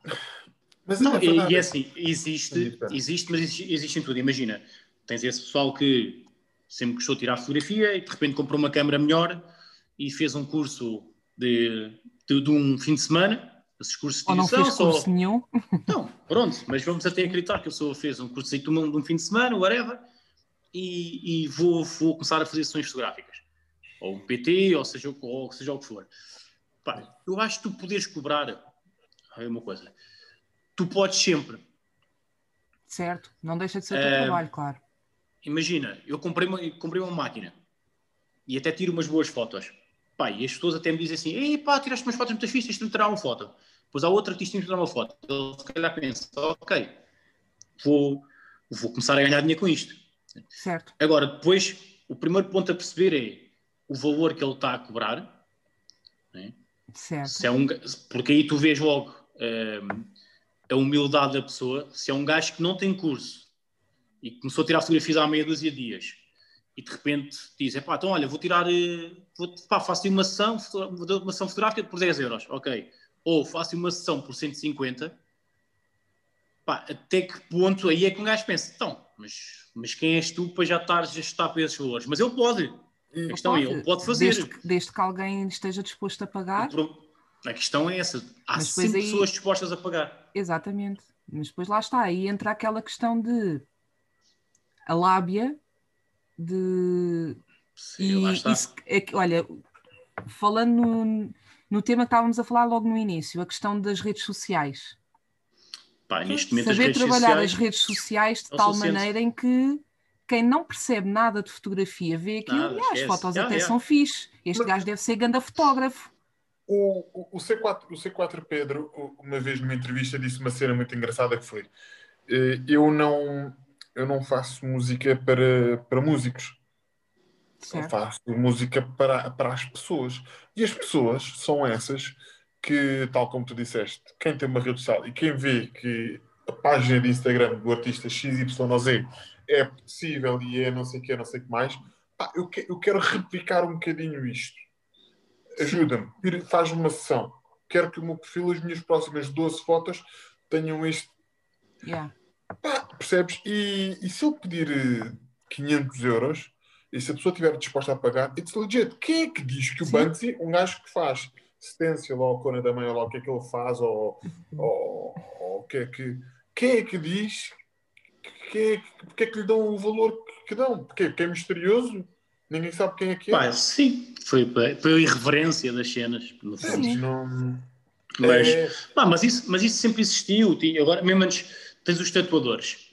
mas Não, a e, e é é- assim, existe, existe, mas existe, existe em tudo. Imagina, tens esse pessoal que sempre gostou de tirar fotografia e de repente comprou uma câmera melhor e fez um curso de, de, de um fim de semana. Esses cursos de Ou não edição fez só. curso nenhum. Não, pronto, mas vamos até acreditar que a pessoa fez um curso de um, um fim de semana, whatever, e, e vou, vou começar a fazer sessões fotográficas. Ou um PT, ou seja, o- ou seja o que for. Pá, eu acho que tu poderes cobrar é uma coisa. Tu podes sempre. Certo? Não deixa de ser o teu trabalho, claro. Imagina, eu comprei uma, comprei uma máquina e até tiro umas boas fotos. Pá, e as pessoas até me dizem assim: Ei, pá, tiraste umas fotos muito fixas, de me tirar uma foto. Depois há que tens de tirar uma foto. Ele se calhar pensa: Ok, vou, vou começar a ganhar dinheiro com isto. Certo. Agora, depois, o primeiro ponto a perceber é o valor que ele está a cobrar. né? Certo. Se é um, porque aí tu vês logo hum, a humildade da pessoa. Se é um gajo que não tem curso e começou a tirar fotografias há meia dúzia de dias e de repente diz: Epá, então olha, vou tirar, eh, vou, pá, faço uma sessão, dar uma sessão fotográfica por 10 euros, ok. Ou faço uma sessão por 150, pá, até que ponto aí é que um gajo pensa: então, mas, mas quem és tu para já estares a estar para esses valores? Mas ele pode. E- A questão é, ele pode fazer. Desde que, desde que alguém esteja disposto a pagar. A questão é essa. Há Mas sempre aí- pessoas dispostas a pagar. Exatamente. Mas depois lá está, aí entra aquela questão de a lábia de Sim, lá e está. isso é que, olha, falando no, no tema que estávamos a falar logo no início, a questão das redes sociais. Pá, neste momento as Saber redes trabalhar sociais, as redes sociais de é tal maneira em que quem não percebe nada de fotografia vê aquilo Nada, e ah, as fotos até já. são fixe. Este Mas- gajo deve ser ganda fotógrafo. O, o, o C4, o C4 Pedro, uma vez numa entrevista, disse uma cena muito engraçada que foi: eh, eu não, eu não faço música para, para músicos, eu Certo? faço música para, para as pessoas. E as pessoas são essas que, tal como tu disseste, quem tem uma rede social e quem vê que a página de Instagram do artista XYZ é possível e é não sei o que, não sei o que mais, pá, eu, que- eu quero replicar um bocadinho isto. Ajuda-me, faz-me uma sessão. Quero que o meu perfil, as minhas próximas 12 fotos, tenham este. Yeah. Pá, percebes? E, e se eu pedir eh, 500 euros e se a pessoa estiver disposta a pagar, it's legit. Quem é que diz que o Sim. Banksy, um gajo que faz stencil ou a cona da mãe, ou lá o que é que ele faz, ou, ou, ou o que é que. Quem é que diz? Quem é que, porque é que lhe dão o valor que dão? Porque, porque é misterioso? Ninguém sabe quem é que é. Pá, sim, foi, foi a irreverência das cenas, no fundo. Não... Mas, É- pá, mas, isso, mas isso sempre existiu. ti- Agora, mesmo antes, tens os tatuadores.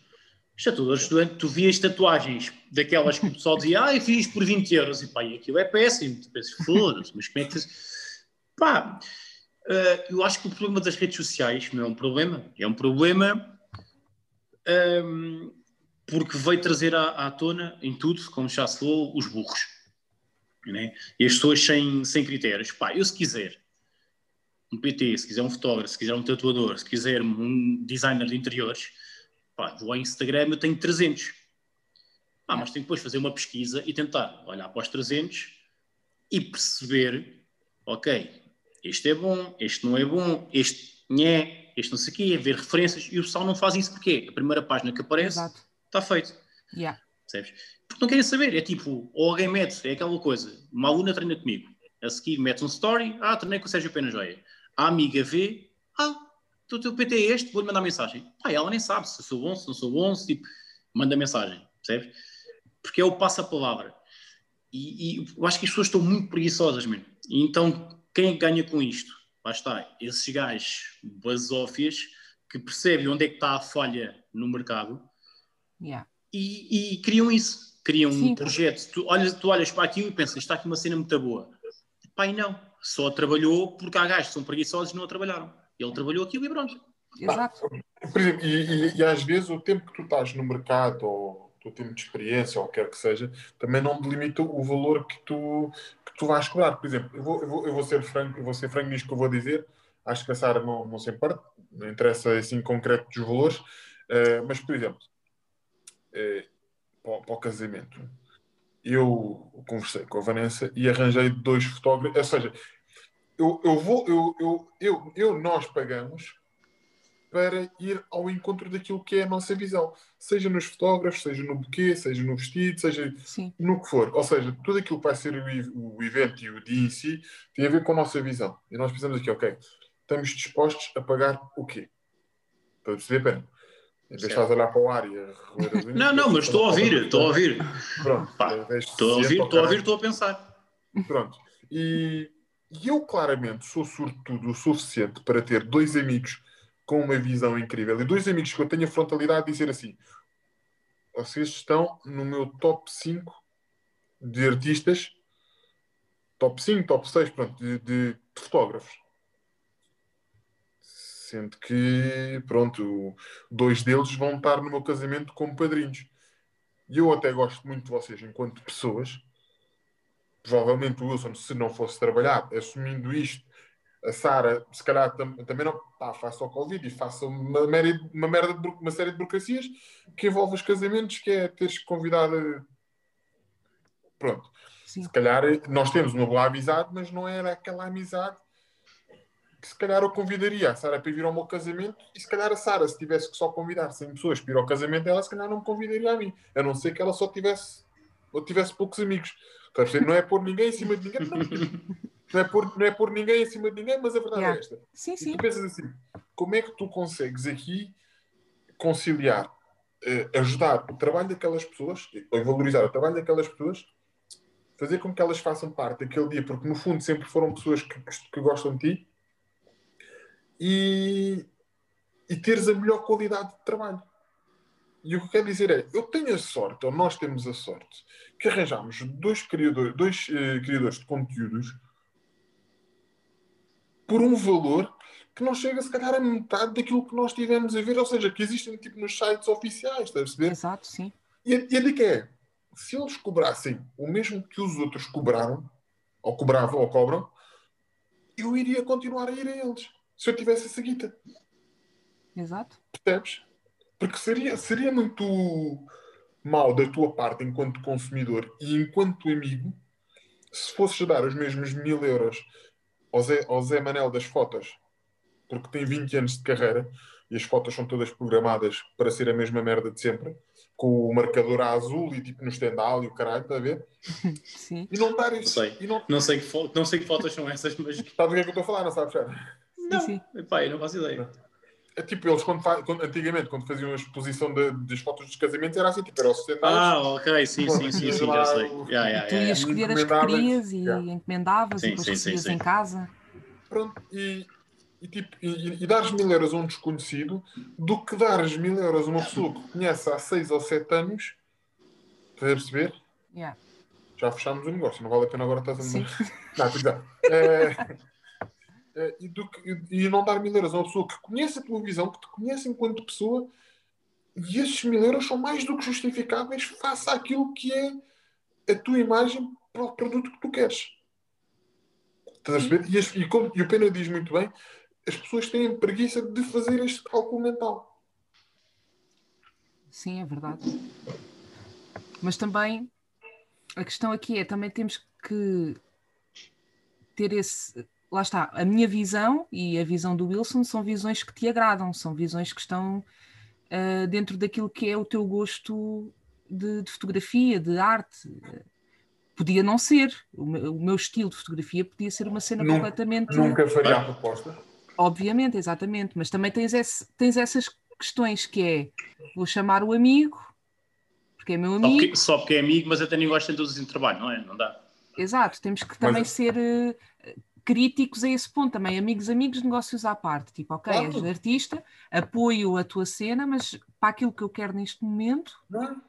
Os tatuadores estudantes, tu vias tatuagens daquelas que o pessoal dizia, ah, eu fiz por 20 euros, e pá, e aquilo é péssimo, tu pensas, foda-se, mas como é que... Pá, eh, eu acho que o problema das redes sociais não é um problema, é um problema ehm, porque veio trazer à, à tona, em tudo, como já se falou, os burros. Né? E as pessoas sem, sem critérios. Pá, eu se quiser um PT, se quiser um fotógrafo, se quiser um tatuador, se quiser um designer de interiores, pá, vou ao Instagram, eu tenho 300. Ah, mas tenho que depois fazer uma pesquisa e tentar olhar para os 300 e perceber, ok, este é bom, este não é bom, este é, este não sei o quê, ver referências, e o pessoal não faz isso porque a primeira página que aparece Exato. está feito. Yeah. Percebes? Porque não querem saber, é tipo, ou alguém mete, é aquela coisa, uma aluna treina comigo, a seguir mete um story, ah, treinei com o Sérgio Pena Joia. A amiga vê, ah, o teu PT é este, vou-lhe mandar mensagem. Ah, ela nem sabe se sou bom, se não sou bom, se tipo, manda mensagem, percebes? Porque é o passa-palavra. E, e eu acho que as pessoas estão muito preguiçosas mesmo. E então, quem ganha com isto? Lá está, esses gajos basófias que percebem onde é que está a falha no mercado Yeah. e, e criam isso. Criam Sim. um projeto. Tu olhas, tu olhas para aquilo e pensas, está aqui uma cena muito boa. Pai, não. Só trabalhou porque há gajos que são preguiçosos e não a trabalharam. Ele trabalhou aquilo e pronto. Exato. Por exemplo, e, e- e às vezes o tempo que tu estás no mercado ou o teu tempo de experiência ou o que quer que seja, também não delimita o valor que tu, que tu vais cobrar. Por exemplo, eu vou, eu vou, eu vou ser franco, eu vou ser franco nisto que eu vou dizer. Acho que a Sara não, não se importa, não interessa assim concreto dos valores, eh, mas por exemplo, eh, para, para o casamento, eu conversei com a Vanessa e arranjei dois fotógrafos, ou seja, eu, eu vou, eu, eu, eu, eu, nós pagamos para ir ao encontro daquilo que é a nossa visão, seja nos fotógrafos, seja no buquê, seja no vestido, seja Sim. no que for. Ou seja, tudo aquilo que vai ser o, o evento e o dia em si tem a ver com a nossa visão. E nós pensamos aqui, ok, estamos dispostos a pagar o quê? Para perceber, pena. Em vez de estás a olhar para o ar e a Não, não, mas estou a ouvir, estou a ouvir. Pronto, Estou a ouvir, estou a ouvir, estou a pensar. Pronto. E, e eu claramente sou sortudo o suficiente para ter dois amigos com uma visão incrível e dois amigos que eu tenho a frontalidade de dizer assim: vocês estão no meu top 5 de artistas, top 5, top 6, pronto, de, de- de fotógrafos. Sendo que, pronto, dois deles vão estar no meu casamento como padrinhos. E eu até gosto muito de vocês enquanto pessoas, provavelmente o Wilson, se não fosse trabalhar, assumindo isto, a Sara, se calhar tam- também não pá, faça o Covid e faça uma, merda, uma, merda de uma série de burocracias que envolve os casamentos, que é teres que convidar. eh, Pronto. Sim. Se calhar eh, nós temos uma boa amizade, mas não era aquela amizade que se calhar eu convidaria a Sara para vir ao meu casamento e se calhar a Sara, se tivesse que só convidar 100 pessoas para ir ao casamento dela, se calhar não me convidaria a mim. A não ser que ela só tivesse ou tivesse poucos amigos. Não é pôr ninguém em cima de ninguém. Não, não é pôr, não é pôr ninguém em cima de ninguém, mas a verdade Yeah. é esta. Sim, E sim. tu pensas assim, como é que tu consegues aqui conciliar, eh, ajudar o trabalho daquelas pessoas, ou valorizar o trabalho daquelas pessoas, fazer com que elas façam parte daquele dia, porque no fundo sempre foram pessoas que, que gostam de ti, e, e teres a melhor qualidade de trabalho. E o que eu quero dizer é, eu tenho a sorte, ou nós temos a sorte, que arranjamos dois criadores, dois, eh, criadores de conteúdos por um valor que não chega se calhar a metade daquilo que nós tivemos a ver, ou seja, que existem tipo nos sites oficiais, estás a perceber? Exato, sim. E a, e a dica é, se eles cobrassem o mesmo que os outros cobraram, ou cobravam ou cobram, eu iria continuar a ir a eles, se eu tivesse essa guita. Exato. Percebes? Porque seria, seria muito mal da tua parte enquanto consumidor e enquanto amigo se fosses dar os mesmos mil euros ao Zé, ao Zé Manel das fotos, porque tem 20 anos de carreira e as fotos são todas programadas para ser a mesma merda de sempre, com o marcador a azul e tipo no estendal e o caralho, está a ver? Sim. E não dar isso. Sei. E não... Não sei, que fo- não sei que fotos são essas, mas. Sabes o que é que eu estou a falar, não sabes? Sara? Não, sim. Epá, eu não faço ideia. É tipo, eles quando, quando- antigamente, quando faziam a exposição de- das fotos dos casamentos, era assim, tipo, era o estendal. Ah, ok, sim, sim, sim, sim, já sei. Já, já, Tu ias escolher as que querias e Yeah. encomendavas Sim, e depois sim, sim, em casa. Pronto, e, e, tipo, e, e dares mil euros a um desconhecido do que dares mil euros a uma pessoa que conhece há seis ou sete anos. Estás a perceber? Yeah. Já fechámos o negócio, não vale a pena agora estás a Sim. Não, estou a dizer. É, é, e, do que- e não dar mil euros a uma pessoa que conhece a tua visão, que te conhece enquanto pessoa, e esses mil euros são mais do que justificáveis face àquilo que é a tua imagem para o produto que tu queres. Estás a perceber? E, e como- e o Pena diz muito bem, as pessoas têm preguiça de fazer este cálculo mental. Sim, é verdade. Mas também a questão aqui é também temos que ter esse. Lá está, a minha visão e a visão do Wilson são visões que te agradam, são visões que estão ah, dentro daquilo que é o teu gosto de, de fotografia, de arte. Podia não ser. O meu, o meu estilo de fotografia podia ser uma cena Nunca- completamente. Nunca faria a proposta. Obviamente, exatamente, mas também tens, esse- tens essas questões que é vou chamar o amigo, porque é meu Só amigo, porque, só porque é amigo, mas até nem gosta de todos em trabalho, não é? Não dá. exato, temos que também Mas- ser eh, críticos a esse ponto também, amigos, amigos, negócios à parte, tipo, ok, Claro. és artista, apoio a tua cena, mas para aquilo que eu quero neste momento, Não?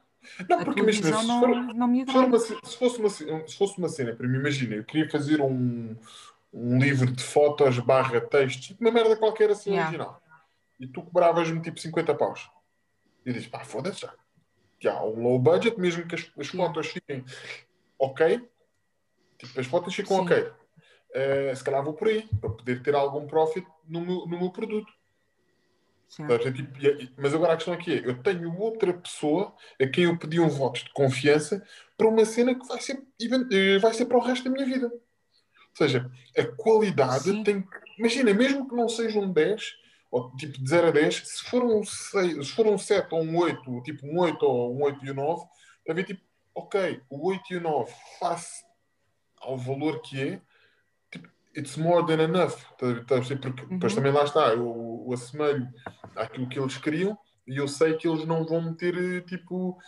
Não, porque imagina, se não, for, não me agrada. se fosse uma, se fosse uma cena, para mim, imagina, eu queria fazer um, um livro de fotos barra textos, tipo uma merda qualquer assim Yeah. original. E tu cobravas-me tipo 50 paus. E eu disse, pá, foda-se já. Já, um low budget, mesmo que as, as fotos fiquem ok. Tipo, as fotos ficam Sim. ok. Eh, se calhar vou por aí, para poder ter algum profit no meu, no meu produto. Certo. Estás a ver? Tipo, mas agora a questão aqui é: eu tenho outra pessoa a quem eu pedi um voto de confiança para uma cena que vai ser, eh, vai ser para o resto da minha vida. Ou seja, a qualidade Sim. tem que. Imagina, mesmo que não seja um 10, ou tipo de 0 a 10, se for um, 6, se for um 7 ou um 8, tipo um 8 ou um 8 e um 9, a ver tipo, ok, o 8 e o 9 face ao valor que é, it's more than enough. Porque depois Uhum. também lá está, eu, eu assemelho àquilo que eles queriam e eu sei que eles não vão meter eh, tipo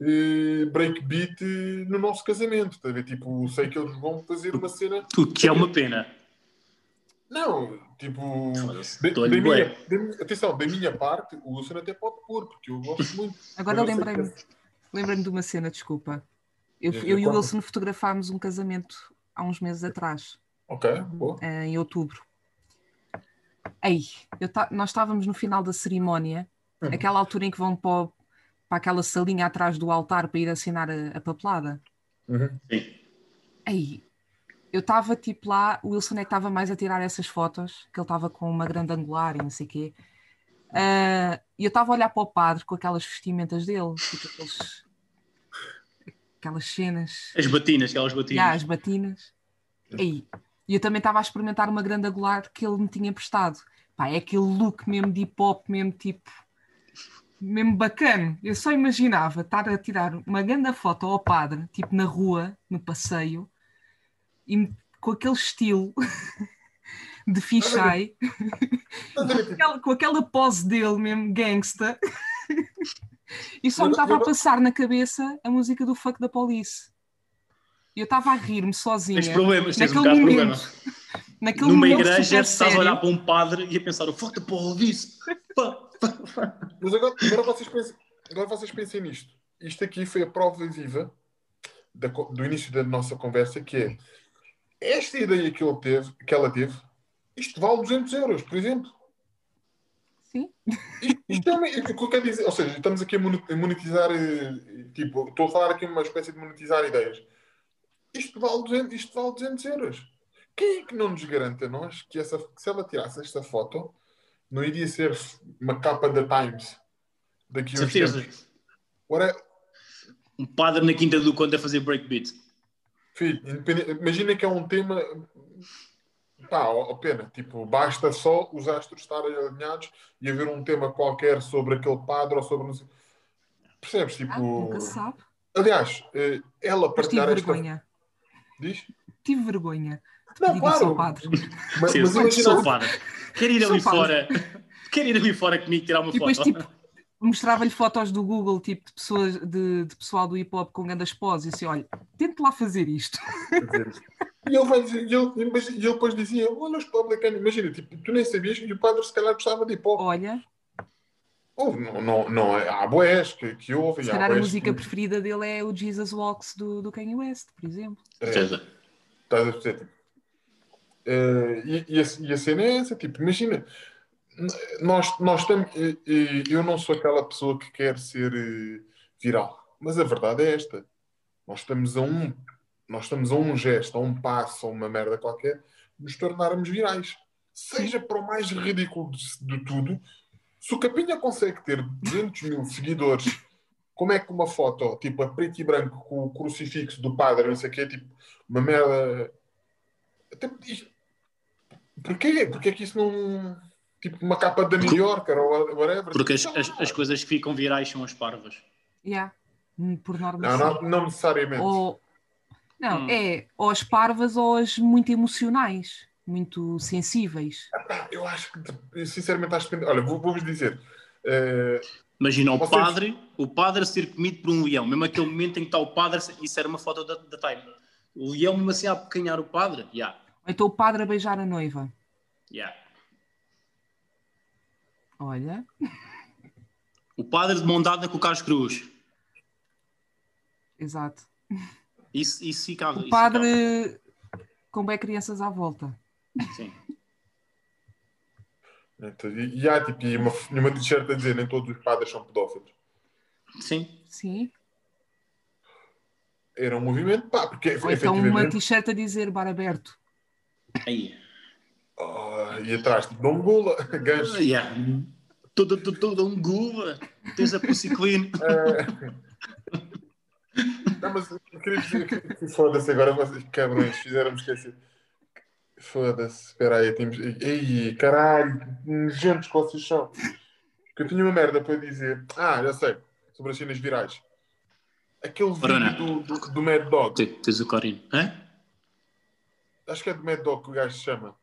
eh, breakbeat eh, no nosso casamento. Ver? Tipo, eu sei que eles vão fazer uma cena. O que é uma pena. Não, tipo. Da, minha, da atenção, da minha parte, o Wilson até pode pôr, porque eu gosto muito. Agora eu lembrei-me que- lembrei de uma cena, desculpa. Eu, Diz, eu e o? Wilson fotografámos um casamento há uns meses atrás. Ok, boa. eh, em outubro. Ei, eu ta- nós estávamos no final da cerimónia, Uhum. aquela altura em que vão para, o- para aquela salinha atrás do altar para ir assinar a, a papelada. Uhum. Sim. Ei, eu estava tipo lá, o Wilson é que estava mais a tirar essas fotos, que ele estava com uma grande angular e não sei o quê. Ah, E eu estava a olhar para o padre com aquelas vestimentas dele, tipo aqueles, aquelas cenas. As batinas, aquelas batinas. Yeah, as batinas. Ei, E eu também estava a experimentar uma grande angular que ele me tinha prestado. Pá, é aquele look mesmo de hip hop, mesmo tipo. Mesmo bacana. Eu só imaginava estar a tirar uma grande foto ao padre, tipo na rua, no passeio, e com aquele estilo de fichai, aquela- com aquela pose dele mesmo, gangsta, e só me estava a passar na cabeça a música do Fuck da Police. E eu estava a rir-me sozinha. Tens problemas, tens um naquele bocado de momento, problema. Naquele Numa momento igreja, super estás a olhar para um padre e a pensar, o fuck the police. Pá. Mas agora, agora, vocês pensem, agora vocês pensem nisto. Isto aqui foi a prova viva da do início da nossa conversa, que é esta ideia que, ele teve, que ela teve, isto vale 200 euros, por exemplo. Sim. Isto, isto é uma- o que eu quero dizer, ou seja, estamos aqui a monetizar, eh, tipo, estou a falar aqui uma espécie de monetizar ideias. Isto vale 200, isto vale 200 euros. Quem é que não nos garante a nós que, essa, que se ela tirasse esta foto, não iria ser uma capa da Times daqui a uns Certeza. tempos? Ora, Um padre na Quinta do Conde a fazer breakbeat. filho, imagina que é um tema. Pá, pena, tipo, basta só os astros estarem alinhados e haver um tema qualquer sobre aquele padre ou sobre. Percebes? Tipo. Ah, nunca se sabe. Aliás, eh, ela partilhar esta. Diz? Tive vergonha. de Não, claro. padre. Mas, Sim, mas sou, imagina, sou padre. Quer ir Sou ali fora. Quer ir ali fora comigo tirar uma E depois, foto. tipo, mostrava-lhe fotos do Google, tipo, de, pessoas, de, de pessoal do hip hop com grandes poses, e assim, olha, tente lá fazer isto. E ele vai dizer, e ele, mas- e ele depois dizia, olha os publicanos, imagina, tipo, tu nem sabias que o padre se calhar gostava de hip hop. Olha, Ou não, não, não, é- há boés que, que ouvem. se calhar a música que- preferida dele é o Jesus Walks do, do Kanye West, por exemplo. É. Estás a perceber? E, e, a, e a cena é essa, tipo, imagina, nós, nós estamos, e- e eu não sou aquela pessoa que quer ser eh, viral, mas a verdade é esta, nós estamos a um, nós estamos a um gesto, a um passo, a uma merda qualquer, nos tornarmos virais. Seja para o mais ridículo de, de tudo, se o Capinha consegue ter 200 mil seguidores, como é que uma foto, tipo, a preto e branco, com o crucifixo do padre, não sei o quê, tipo, uma merda. Até isto- Porquê? Porquê que isso não. Tipo, uma capa da New Yorker ou whatever? Porque as, Tipo, as, as coisas que ficam virais são as parvas. Yeah. Hum, Por norma. Não, não, não necessariamente. Ou, não, Hum. é ou as parvas ou as muito emocionais, muito sensíveis. Eu acho que, eu sinceramente, acho que. Olha, vou- vou-vos dizer. eh, Imagina o Vocês- padre, o padre a ser comido por um leão, mesmo aquele momento em que está o padre, isso era uma foto da, da Time. O leão mesmo assim a apequenhar o padre, yeah, Ou então o padre a beijar a noiva. yeah. Olha, O padre de mão dada com o Carlos Cruz. exato. Isso, isso ficava. O isso padre com bem crianças à volta. Sim. então, e, e há tipo, uma, uma t-shirt a dizer nem todos os padres são pedófilos. Sim. Sim. Era um movimento, pá, porque Ou então uma t-shirt a dizer bar aberto. Aí. Ah, e atrás, tipo, não gula, gancho. Yeah. Todo, todo, todo um guva. Tens a Pussy Clean. Não, mas eu queria dizer que foda-se agora, vocês cabrões, fizeram-me esquecer. Foda-se, espera aí, temos. Ei, caralho, nojentos que vocês são. Que eu tinha uma merda para dizer. Ah, já sei, sobre as cenas virais. Aquele Bruna. vídeo do, do, do Mad Dog, Te- Tens o Corino. Hã? acho que é do Mad Dog que o gajo se chama.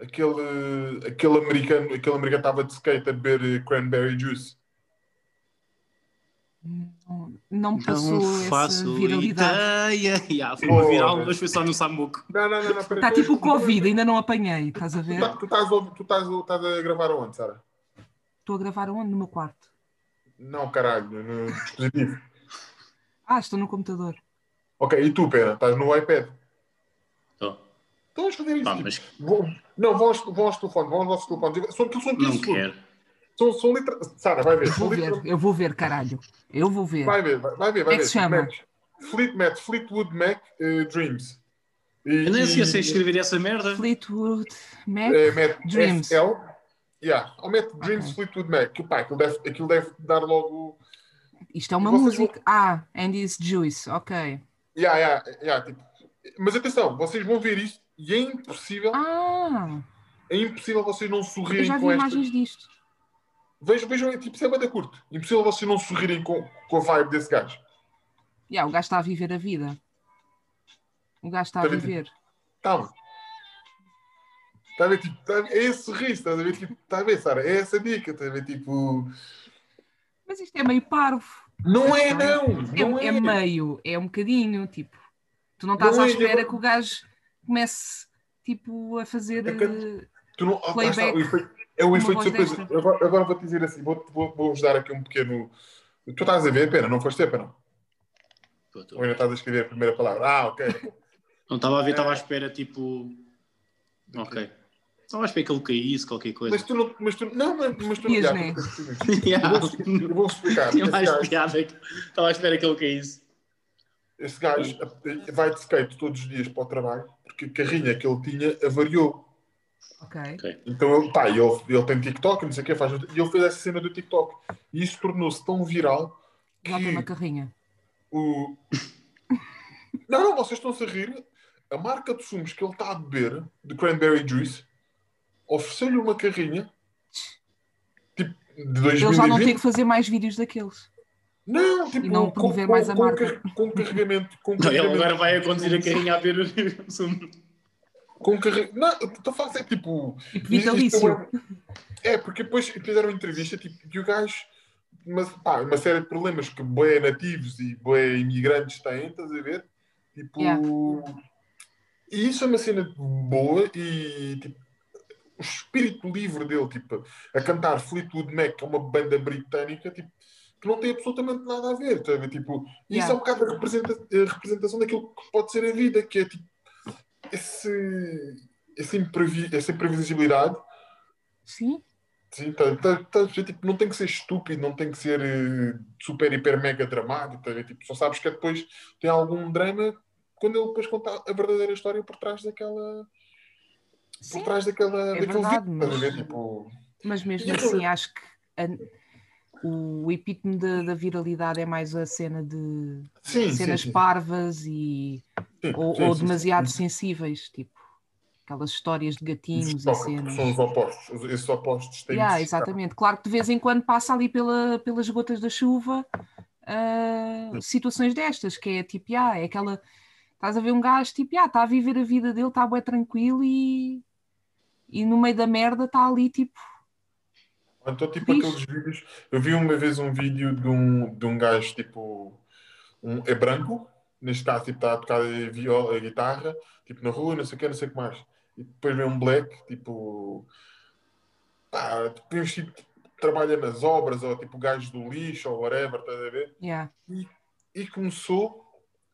Aquele, aquele americano, aquele americano estava de skate a beber eh, cranberry juice. Não, passou Não essa faço viralidade. ideia. Yeah, foi uma viral, mas foi só no Samuco. Não, não, não, não. Está tipo o Covid, ainda não apanhei. Estás a Tu, ver? tu estás, a tu estás, a- estás a gravar aonde, Sara? Estou a gravar onde? No meu quarto. Não, caralho, no dispositivo. Ah, estou no computador. Ok, e tu, Pena? Estás no iPad? Tô. Então vamos fazer isso. Tipo, mas vão- não, vão aos, vão aos telefones, vão aos vossos telefones. São, são 15 não segundos. quero. São, são liter... Sara, vai ver. Eu vou ver, eu vou ver, caralho. Eu vou ver. Vai ver, vai, vai ver. Como Vai é que ver. se chama? Fleet, Fleetwood Mac eh, Dreams. E, Eu nem sei se sei escrever essa merda. Fleetwood Mac. eh, mete Dreams. FL. Yeah. Ou mete Dreams Fleetwood Mac. Que, pá, aquilo, deve, aquilo deve dar logo. Isto é uma Vocês vão- música. Ah, Andy's Juice, ok. Yeah, yeah, yeah, tipo... Mas atenção, vocês vão ver isto e é impossível, Ah, é impossível vocês não eu sorrirem já vi com esta. imagens disto. Vejam, vejam, tipo, isso é bada curto. Impossível vocês não sorrirem com, com a vibe desse gajo. Yeah, o gajo está a viver a vida. O gajo está a Tá viver. Calma. Está a ver, tipo, tá a ver, é esse sorriso, estás a ver, tipo, está a ver, Sara, é essa dica, estás a ver, tipo, Mas isto é meio parvo. não é não, não É, é, é meio, é um bocadinho, tipo. Tu não estás Não à é, espera eu- que o gajo comece, tipo, a fazer. É eh, Tu não, ah, lá está, Playback. o efeito- é o efeito surpresa. Agora, agora vou-te dizer assim, vou, vou, vou-vos dar aqui um pequeno, tu estás a ver, pena, não foste ver, pena, Tô, tô. ou ainda estás a escrever a primeira palavra, ah, ok, Não estava a ver, estava à espera, tipo. Ok. Estava à espera que ele caísse, qualquer coisa. mas tu não, mas tu, não, mas, mas tu Ias, já, né? eu vou- vou explicar, Tinha esse mais gajo, piada. que- Estava à espera que ele caísse. Esse gajo vai de skate todos os dias para o trabalho porque a carrinha que ele tinha avariou. Ok. Então ele, pá, ele, ele tem TikTok, não sei o que, faz, e ele fez essa cena do TikTok. E isso tornou-se tão viral que Já estou na carrinha. o. Não, não, vocês estão-se a rir. A marca de sumos que ele está a beber, de Cranberry Juice, ofereceu-lhe uma carrinha tipo de Ele já não tem 2020. que fazer mais vídeos daqueles. Não, tipo, E não com, promover com, mais a com, marca. car- com carregamento. Com Não, ele agora vai a conduzir a carrinha a ver o sumo. Com carre... Não, estou a fazer tipo. Tipo, isto vitalício. É, porque depois fizeram uma entrevista tipo, que o gajo. Mas, pá, uma série de problemas que boé nativos e boé imigrantes têm, estás a ver? Tipo. Yeah. E isso é uma cena boa e tipo, o espírito livre dele, tipo, a cantar Fleetwood Mac, que é uma banda britânica, tipo, que não tem absolutamente nada a ver, tá a ver? Tipo, e Isso Yeah. é um bocado a representação daquilo que pode ser a vida, que é tipo esse, esse imprevi- essa imprevisibilidade. Sim, Sim, tá, tá, tá, tipo, não tem que ser estúpido, não tem que ser eh, super, hiper, mega dramático. Tá, tipo, só sabes que depois tem algum drama quando ele depois conta a verdadeira história por trás daquela. sim. Por trás daquela. É daquele verdade, vídeo, tá mas- Tipo, Mas mesmo assim, acho que o epítome da, da viralidade é mais a cena de sim, cenas sim, parvas e ou, ou demasiado sensíveis, tipo aquelas histórias de gatinhos e cenas. São os opostos. Esses opostos têm Yeah, exatamente. Claro que de vez em quando passa ali pela, pelas gotas da chuva ah, situações destas, que é tipo, ah, é aquela. Estás a ver um gajo tipo, ah, está a viver a vida dele, está bem tranquilo e, e no meio da merda está ali tipo, Então, tipo, aqueles vídeos. Eu vi uma vez um vídeo de um, de um gajo, tipo. Um, é branco, neste caso, tipo, está a tocar viola, guitarra, tipo, na rua, não sei o que, não sei o que mais. E depois vem um black, tipo. Pá, tipo, um tipo, trabalha nas obras, ou tipo, gajo do lixo, ou whatever, estás a ver? yeah, E começou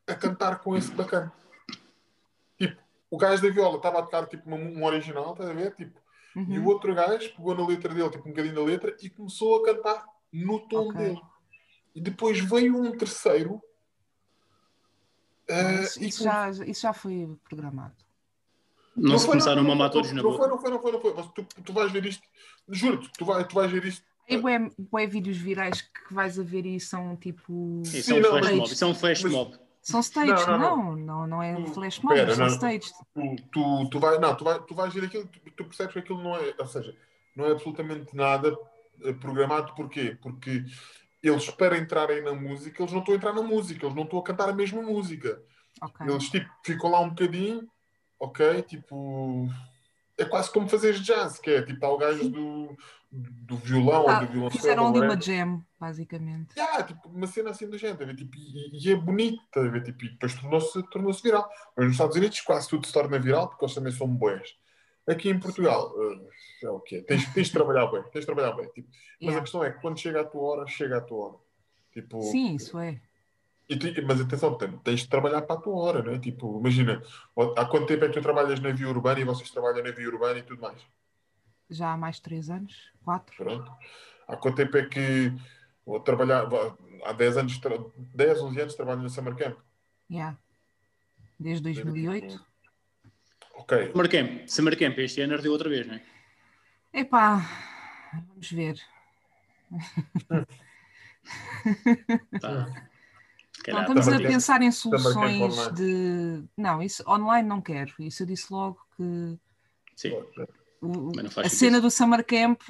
a cantar com esse bacana. Tipo, o gajo da viola estava a tocar, tipo, um, um original, estás a ver? Tipo. E o uhum, outro gajo pegou na letra dele, tipo um bocadinho da letra, e começou a cantar no tom Ok. dele. E depois veio um terceiro. eh, isso, e isso já, isso já foi programado. Não, se foi, começaram a não, mamar não, todos na não foi, boca. não foi, não foi, não foi. Mas Tu, tu vais ver isto, juro-te, tu, vai, tu vais ver isto. Aí bué, bué vídeos virais que vais a ver e são tipo. Isso é Sim, um não, flash mob. Isso é um flash mas- mob. São staged, Não, não, não, não, não, é Tu- flash mob, pera, são não. staged. Tu, tu, tu, vai, não, tu, vai, tu vais ver aquilo, tu, tu percebes que aquilo não é, ou seja, não é absolutamente nada eh, programado. Porquê? Porque eles, para entrarem na música, eles não estão a entrar na música, eles não estão a cantar a mesma música. Ok. Eles tipo, ficam lá um bocadinho, ok? Tipo. É quase como fazeres jazz, que é tipo, há o gajo do, do violão Ah, ou do violoncelo. fizeram ali é? uma jam, basicamente. Yeah, tipo, uma cena assim do género, tá a ver? Tipo, e, e é bonito, tá a ver? Tipo, e depois tornou-se tornou viral. Mas nos Estados Unidos quase tudo se torna viral porque eles também são boés. Aqui em Portugal, eh, é o quê? Tens, tens de trabalhar bem, tens de trabalhar bem. Tipo, mas a Yeah. questão é que quando chega a tua hora, chega a tua hora. Tipo, Sim, isso é. E tu- mas atenção, tens de trabalhar para a tua hora, não é? Tipo, imagina, há quanto tempo é que tu trabalhas na via urbana e vocês trabalham na via urbana e tudo mais? Já há mais de 3 anos, 4. Pronto. Há quanto tempo é que vou trabalhar, há 10 anos, tra- 10, 11 anos trabalho na Summer Camp? Yeah. Desde 2008. Ok. Summer Camp. Summer Camp este ano ardeu outra vez, não é? Epá, vamos ver. Tá. Se Não, calhar, estamos a pensar em soluções online. de. Não, isso online não quero. Isso eu disse logo que Sim, o- a cena do Summer Camp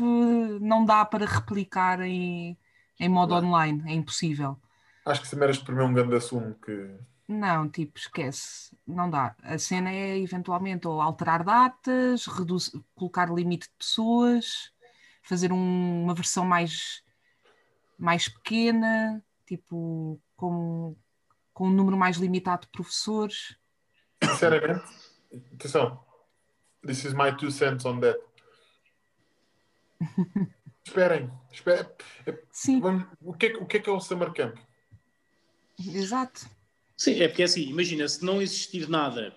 não dá para replicar em, em modo Não. online. É impossível. Acho que se meras primeiro um grande assumo que. Não, tipo, esquece. Não dá. A cena é eventualmente ou alterar datas, reduz- colocar limite de pessoas, fazer um- uma versão mais, mais pequena, tipo, com, com um número mais limitado de professores. Sinceramente, atenção, this is my two cents on that. Esperem, esperem. Sim, Vamos- o, que é, que- o que é que é o Summer Camp? exato. Sim, é porque é assim, imagina, se não existir nada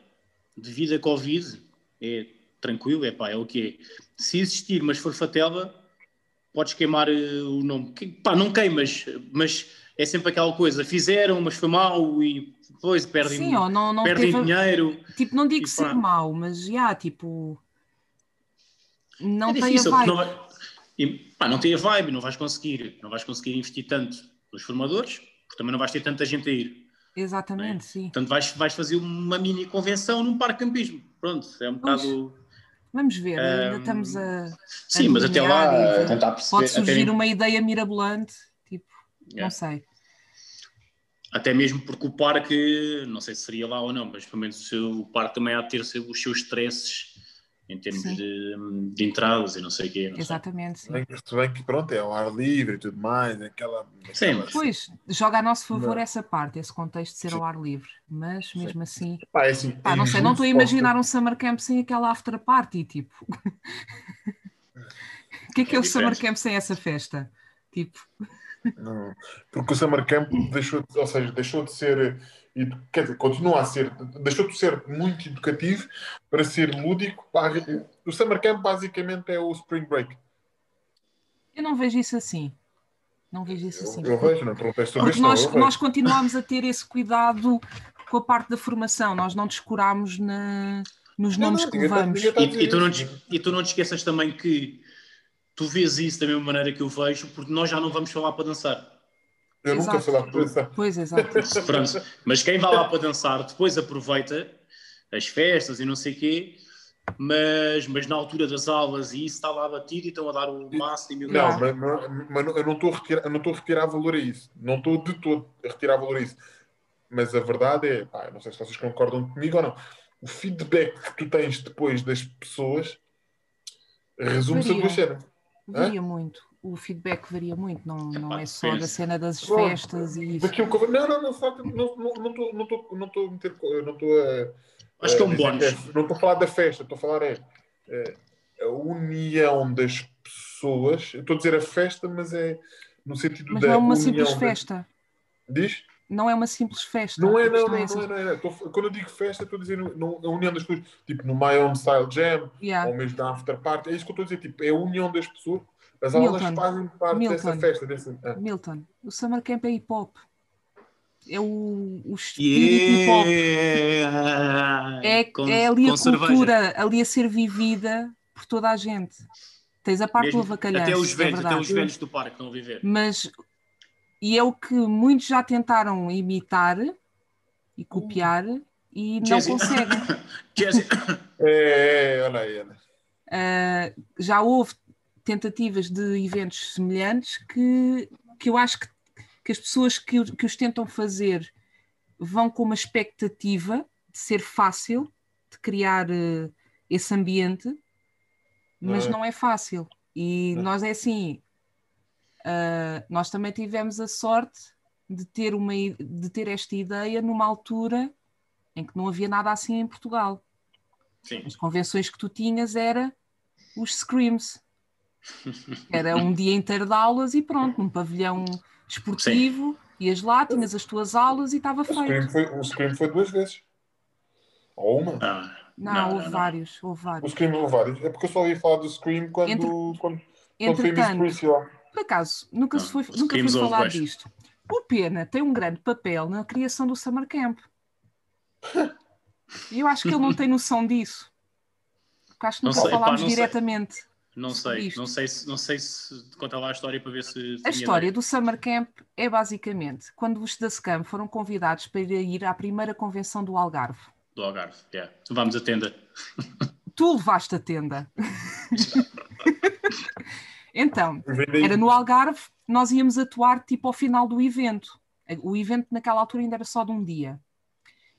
devido a Covid, é tranquilo, é pá, é o que é. Se existir, mas for fatela, podes queimar eh, o nome. Que- Pá, não queimas, mas é sempre aquela coisa, fizeram, mas foi mal e depois perdem, Sim, ou não, não perdem teve. dinheiro. Tipo, não digo ser mau, mas já, tipo. Não é tem a difícil, vibe. não, vai, e, pá, não tem a vibe, não vais conseguir, não vais conseguir investir tanto nos formadores, porque também não vais ter tanta gente a ir. Exatamente, sim. Portanto, vais, vais fazer uma mini convenção num parque campismo. Pronto, é um Pois. bocado. Vamos ver, ainda Ahm, estamos a. Sim, mas até lá, e tentar perceber. Pode até, surgir uma ideia mirabolante, tipo, Yeah. não sei. Até mesmo porque o parque, não sei se seria lá ou não, mas pelo menos o, seu, o parque também há de ter os seus stresses em termos Sim. de, de entradas e não sei o quê. não sei. Exatamente, sim. Bem que- Se bem que pronto, é ao ar livre e tudo mais, aquela. Sim, aquela- Pois, joga a nosso favor Não. essa parte, esse contexto de ser ao ar livre. Mas mesmo assim. Pá, é assim, Pá, é não sei, não estou a imaginar um summer camp sem aquela after party, tipo. O que é que é, É o summer camp sem essa festa? Tipo, Não, porque o Summer Camp deixou de, ou seja, deixou de ser, quer dizer, continua a ser, deixou de ser muito educativo para ser lúdico. O Summer Camp basicamente é o Spring Break. eu não vejo isso assim. Não vejo isso assim. Eu, eu vejo, não sobre Porque não, nós, nós continuamos a ter esse cuidado com a parte da formação, nós não descurámos na, nos Não, nomes não, que tá- levamos. tá E, e tu não te, e tu não te esqueças também que tu vês isso da mesma maneira que eu vejo, porque nós já não vamos falar para dançar. Eu nunca fui lá para pensar. Pois, exato. Pronto. Mas quem vai lá para dançar depois aproveita as festas e não sei o quê, mas, mas na altura das aulas e isso está lá batido e estão a dar o máximo Não, mas, mas- mas eu não estou a retirar, eu não estou a retirar valor a isso. Não estou de todo a retirar valor a isso. Mas a verdade é, pá, eu não sei se vocês concordam comigo ou não. O feedback que tu tens depois das pessoas resume-se a duas cenas. Varia muito. O feedback varia muito, não, não é só da cena das Pronto. festas e isso. Daquilo que eu- Não, não, não, não não- não estou não estou- não Não estou a. Acho que é um bónus. não estou a falar da festa, estou a falar é, é, a união das pessoas. Eu estou a dizer a festa, mas é no sentido Mas da não é uma simples das- festa. Diz? Não é uma simples festa. Não é, não, questão não, é não, é, não é. Estou- quando eu digo festa, estou a dizer a união das pessoas, tipo no My Own Style Jam, Yeah. ou mesmo na After Party, é isso que eu estou a dizer, tipo, é a união das pessoas. As aulas Milton. fazem parte dessa Milton. festa. Desse, ah. Milton, o Summer Camp é hip hop. É o, o espírito hip hop. Yeah. É, Com- é ali a cerveja. cultura, ali a ser vivida por toda a gente. Tens a parte Mesmo- do avacalhau. até os velhos, é até os velhos do parque estão a viver. Mas, e é o que muitos já tentaram imitar e copiar e não Jazzy. conseguem. Jazzy- É, é, olha aí, Ana. Ah, já houve tentativas de eventos semelhantes que, que eu acho que, que as pessoas que, que os tentam fazer vão com uma expectativa de ser fácil, de criar eh, esse ambiente, mas Não é. não é fácil. E Não. nós é assim, ah, nós também tivemos a sorte de ter, uma, de ter esta ideia numa altura em que não havia nada assim em Portugal Sim. as convenções que tu tinhas era os screams. Era um dia inteiro de aulas e pronto, num pavilhão desportivo, ias lá, tinhas as tuas aulas e estava O Scream, feito. foi, o Scream foi duas vezes. Ou uma. Ah, Não, Não, houve não, não. vários, houve O vários. Scream houve vários. É porque eu só ouvi falar do Scream quando, Entre- quando, quando foi Miss. Por acaso, nunca, se foi, Não, nunca foi dois. disto. O Pena tem um grande papel na criação do Summer Camp. Eu acho que ele não tem noção disso. Porque acho que Não nunca sei, pá, falámos não sei. diretamente. não sei, Isto. não sei se não sei se conta lá a história para ver se A história ideia. do Summer Camp é basicamente quando os da Scam foram convidados para ir à primeira convenção do Algarve. do Algarve. Yeah. Vamos à tenda. Tu levaste a tenda. então, era no Algarve, nós íamos atuar tipo ao final do evento. O evento naquela altura ainda era só de um dia.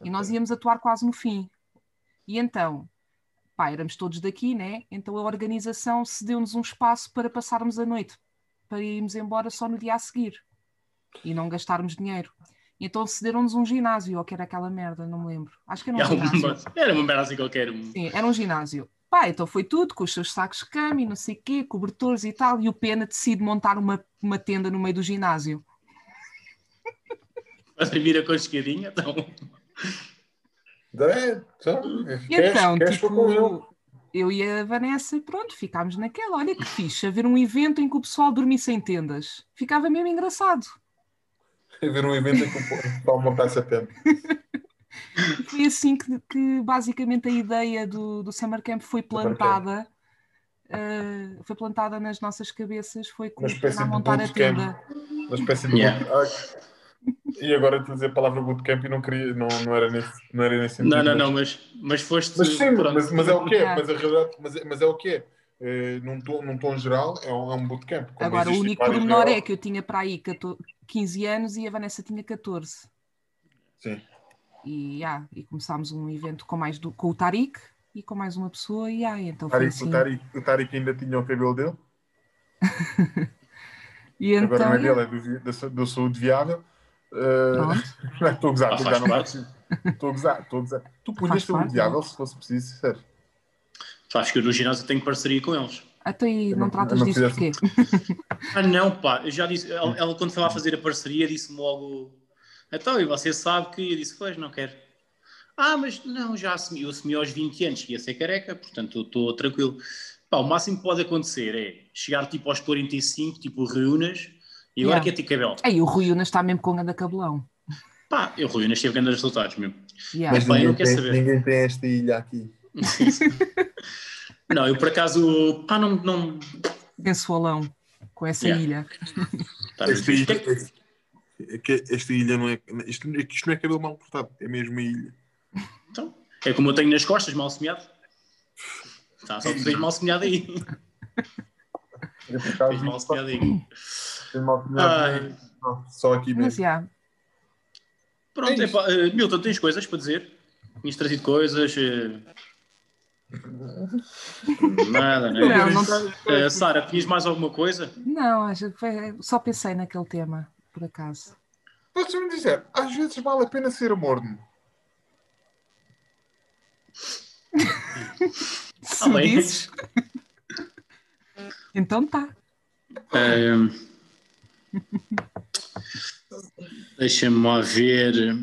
E nós íamos atuar quase no fim. E então, pá, éramos todos daqui, né? Então a organização cedeu-nos um espaço para passarmos a noite, para irmos embora só no dia a seguir e não gastarmos dinheiro. Então cederam-nos um ginásio, ou que era aquela merda, não me lembro. Acho que era um ginásio. Era uma merda assim qualquer. Sim, era um ginásio. Pá, então foi tudo, com os seus sacos de cama e não sei o quê, cobertores e tal, e o Pena decide montar uma, uma tenda no meio do ginásio. A primeira com a escadinha, então. É, então, E queres, então, queres tipo, eu e a Vanessa, pronto, ficámos naquela. Olha que fixe, a ver um evento em que o pessoal dormisse em tendas. Ficava mesmo engraçado. A ver um evento em que o pessoal montasse a tenda. E foi assim que, que basicamente a ideia do, do Summer Camp foi plantada. eh, foi plantada nas nossas cabeças, foi com Uma o Pena espécie a montar a tenda. Uma espécie de. Yeah. Ah, E agora estou a dizer a palavra bootcamp e não queria, não, não, era, nesse, não era nesse sentido. Não, não, mas- não, mas, mas foste. Mas sim, mas, mas é o que é, mas, a realidade, mas, é- mas é o que é. Eh, num, tom, num tom geral, é um, é um bootcamp. Agora, o único pormenor é que eu tinha para aí 14 15 anos e a Vanessa tinha 14. Sim. E, ah, e começámos um evento com mais do, com o Tariq, e com mais uma pessoa e ai, então O foi Tariq, assim. o, Tariq, o Tariq ainda tinha o cabelo dele. E então, Agora não é dele, é do, da, do saúde viável. Uh, Estou a gozar, estou a gozar. Estou a gozar, estou a gozar. Tu punhas saúde parte, viável se fosse preciso, sério. Sabes que eu no ginásio tenho parceria com eles. até aí não não- tratas não disso fizesse- porquê? Ah, não, pá, eu já disse, ela, ela quando foi lá fazer a parceria disse-me logo, então, e você sabe que, eu disse, pois, não quero. Ah, mas não, já assumi, eu assumi aos 20 anos que ia ser careca, portanto estou tranquilo. Pá, o máximo que pode acontecer é chegar tipo aos 45, tipo reúnas, e agora Yeah. quer ter cabelo. Aí o Rui Unas está mesmo com ganda cabelão. Pá, eu reúnas teve grandes resultados mesmo. Yeah. Mas- Bem, eu quero saber. ninguém tem esta ilha aqui. Não, eu por acaso, pá, não, não, Sensualão com essa Yeah. ilha. tá. Esta ilha, este- é que esta ilha não é. Isto, isto não é cabelo mal cortado, é mesmo a ilha. Então, é como eu tenho nas costas, mal semeado. Tá, só tu tens mal semeado aí. Tens mal semeado aí. tenho mal semeado, não, Só aqui Mas mesmo. já, Pronto, É eh, Milton, tens coisas para dizer? Tinhas trazido coisas? eh, Nada, né? Não, não- Eh, Sara, tinhas mais alguma coisa? não, acho que foi- só pensei naquele tema, por acaso. Podes-me dizer, às vezes vale a pena ser morno. Se Ah, me bem. dizes, então tá. Ahm, Deixa-me lá ver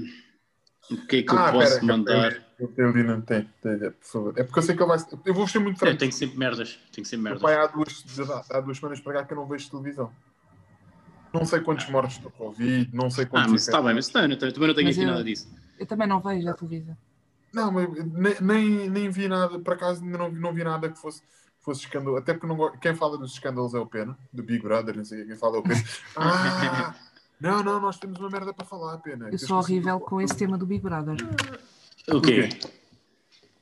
o que é que eu Ah, posso pera, mandar. Eu tenho ali, não tem, tem, por favor. É porque eu sei que ele vai. Eu vou ser muito Eu franco. tenho sempre merdas. Tenho sempre merdas. pai há duas, há duas semanas para cá que eu não vejo televisão. Não sei quantos mortos do Covid, não sei Ah, quantos. mas está bem, mas não, eu também não tenho Mas aqui eu- nada disso. Eu também não vejo a televisão. Não, mas nem, nem, nem vi nada, por acaso ainda não, vi- não vi nada que fosse, fosse escândalo. Até porque não, quem fala dos escândalos é o Pena, do Big Brother, não sei quem fala é o Pena. Ah, não, não, nós temos uma merda para falar, Pena. Eu sou horrível com esse tema do Big Brother. O quê?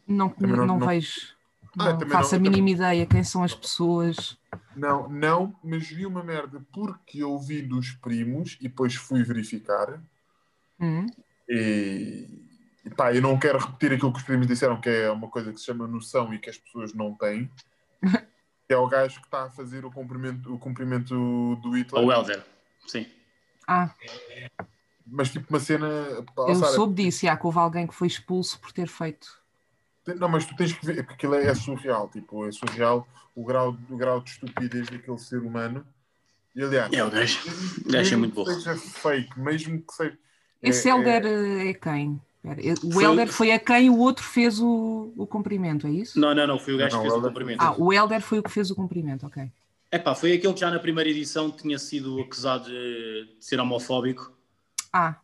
Não, não- não, não- vejo. Ah, eu Não também faço não- a mínima ideia quem são as pessoas. Não, não, mas vi uma merda porque eu vi dos primos e depois fui verificar. Hum, E, e pá, eu não quero repetir aquilo que os primos disseram, que é uma coisa que se chama noção e que as pessoas não têm. É o gajo que está a fazer o cumprimento, o cumprimento do Hitler. Ou o Helder. Sim. Ah, Mas tipo uma cena. pá, eu Sara, soube disso, já, que houve alguém que foi expulso por ter feito. Não, mas tu tens que ver, porque aquilo é, é surreal. Tipo, é surreal o grau, o grau de estupidez daquele ser humano. E aliás, É o gajo. mesmo O gajo é muito que burro. seja fake, mesmo que seja. Esse é- Helder é- é, quem? O Helder foi a quem o outro fez o, o cumprimento, é isso? Não, não, não. Foi o gajo Não, que fez o Helder- cumprimento. Ah, o Helder foi o que fez o cumprimento, ok. Epá, foi aquele que já na primeira edição tinha sido acusado de, de ser homofóbico. Ah,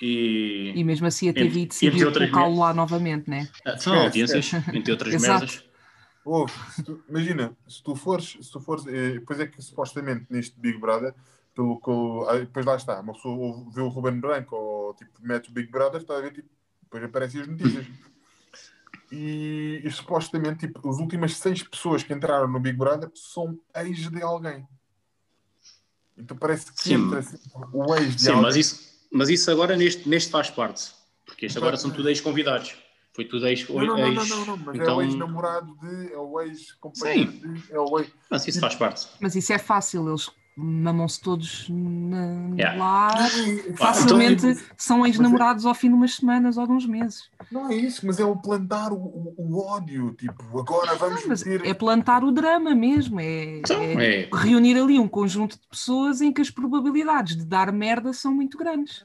E. e mesmo assim a TV entre decidiu colocá-lo lá novamente, né? Ah, São audiências, entre outras merdas. Ouve, tu- imagina, se tu fores, se tu fores, eh, depois é que supostamente neste Big Brother, pelo que ah, depois lá está, uma pessoa ouve- vê o Ruben Branco ou tipo, mete o Big Brother, está a ver, tipo, depois aparecem as notícias. E, e supostamente, tipo, as últimas seis pessoas que entraram no Big Brother são ex de alguém. Então parece que Sim. entra assim, o ex de Sim, alguém. mas isso, mas isso agora neste, neste faz parte. Porque este agora são tudo ex-convidados. Foi tudo ex. Não, não, não, não, não, não, mas é então, o ex-namorado de, é o ex-companheiro de, é o ex. mas isso faz parte. Mas isso é fácil, eles mamam-se todos na, no Yeah. lar. então, Facilmente tipo, são ex-namorados ao fim de umas semanas ou de uns meses. Não é isso, mas é o plantar o, o- o ódio. Tipo, agora vamos Mas meter. é plantar o drama mesmo, é, Então, é é. reunir ali um conjunto de pessoas em que as probabilidades de dar merda são muito grandes.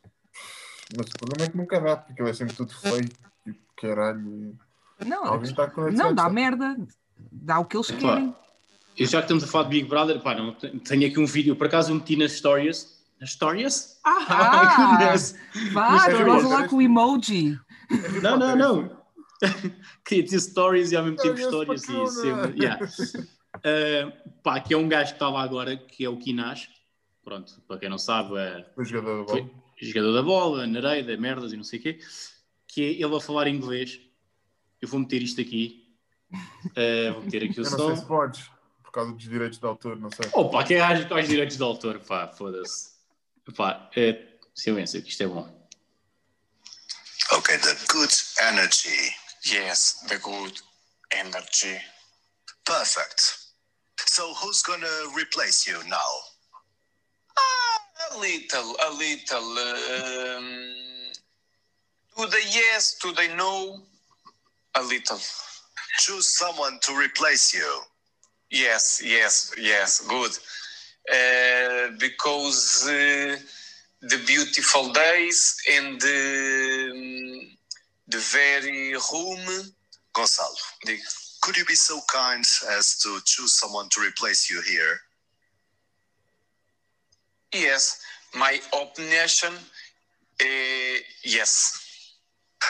Mas o problema é que nunca dá, porque é sempre tudo feio. Tipo, caralho. Não, esse não dá merda, dá o que eles Claro. Querem. E já que estamos a falar de Big Brother, pá, não, tenho aqui um vídeo, por acaso eu meti nas stories. Nas stories? Ah, Ah! goodness! Goza bom, lá com o emoji. Não, não, não. Queria dizer stories e ao mesmo tempo stories. E sempre, yeah. Uh, pá, que é um gajo que está lá agora, que é o Kinas. Pronto, para quem não sabe, é O jogador da Foi. bola. jogador da bola, Nereida, merdas e não sei o quê. Que é ele a falar inglês. Eu vou meter isto aqui. Uh, vou meter aqui o Eu não sei se som. podes, por causa dos direitos de autor, não sei. Opa, que gajo com os direitos de autor, pá, foda-se. Pá, é, silêncio, que isto é bom. Okay, the good energy. Yes, the good energy. Perfect. So who's gonna replace you now? A little, a little. Um, do they yes? Do they no? A little. Choose someone to replace you. Yes, yes, yes. Good. Uh, because uh, the beautiful days and um, the very room. Gonçalo, could you be so kind as to choose someone to replace you here? Yes, my opinion. Uh, yes.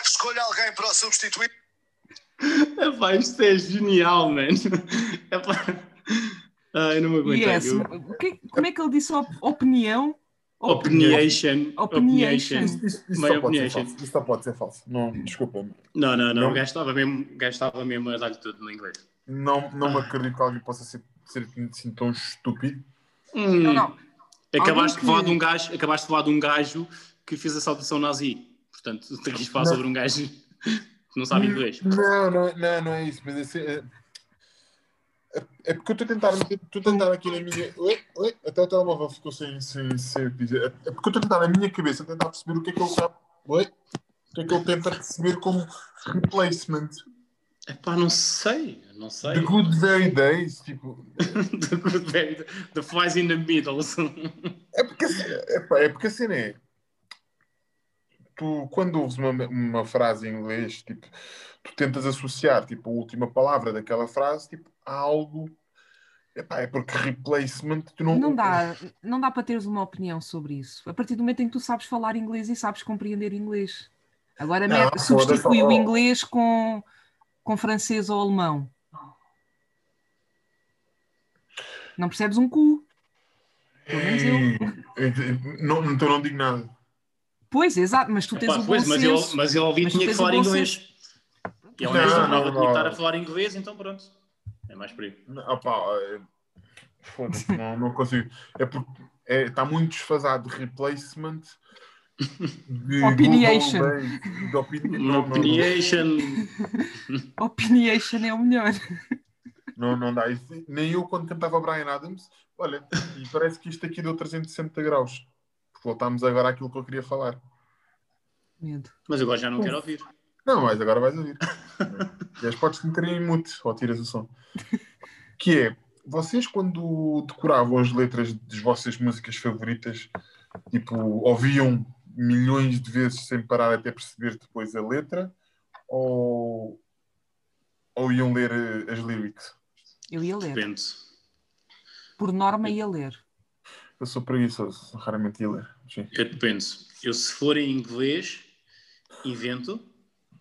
Escolha alguém para substituir. Epá, isto é genial, man. Epá. Ai, não me aguento. Yes. O que- como é que ele disse op- opinião? Opiniation. Opiniation. Isso, isso- isso My só pode ser opinion. falso. Isso só pode ser falso. Não, desculpa. Não, não, não. Não. O gajo estava mesmo, estava mesmo a dar-lhe tudo no inglês. Não, não me acredito que alguém possa ser, ser assim tão estúpido. Hum, Não, não. Acabaste, de falar que- de um gajo, acabaste de falar de um gajo que fez a saltação nazi. Portanto, tu quis falar Não. sobre um gajo que não sabe inglês. Não, não, não, não é isso. Mas é, assim, é, é- é porque eu estou a tentar, estou a tentar aqui na minha. Oi, oi, até o telemóvel ficou sem, sem, sem dizer. É porque eu estou a tentar na minha cabeça tentar perceber o que é que ele sabe. Oi? O que é que ele tenta perceber como replacement. Epá, não sei, não sei. The Good Very Days, tipo. the, good very- the flies in the middle. É porque, assim- é, pá, é porque a cena é. Tu, quando ouves uma, uma frase em inglês, tipo, tu tentas associar tipo, a última palavra daquela frase tipo, a algo. Epá, é porque replacement tu não. Não dá, não dá para teres uma opinião sobre isso. A partir do momento em que tu sabes falar inglês e sabes compreender inglês. Agora Não, substitui o oh. inglês com, com francês ou alemão. Não percebes um cu. Pelo menos eu. Então não digo nada. Pois, exato, mas tu tens Epá, o bom pois, mas eu, senso. mas eu ouvi Mas tinha que falar bom inglês. E ao Não, menos não, não, tinha que estar não. a falar inglês, então pronto. É mais aí. Não, opá, é- Foda-se, não, não consigo. É porque é, está muito desfasado de replacement. De Opiniation. Google de opini- não, não, não. Opiniation. Opiniation é o melhor. Não, não dá. Isso, nem eu, quando cantava Brian Adams, olha, e parece que isto aqui deu 360 graus. Voltámos agora àquilo que eu queria falar. Medo. Mas agora já não quero ouvir. Não, mas agora vais ouvir. e as podes meter em mute ou tiras o som. Que é, vocês quando decoravam as letras das vossas músicas favoritas, tipo, ouviam milhões de vezes sem parar até perceber depois a letra? Ou, ou iam ler as lyrics? Eu ia ler. Depende. Por norma ia ler. Eu sou preguiçoso, raramente ia ler. Sim. Eu depende. Eu se for em inglês, invento.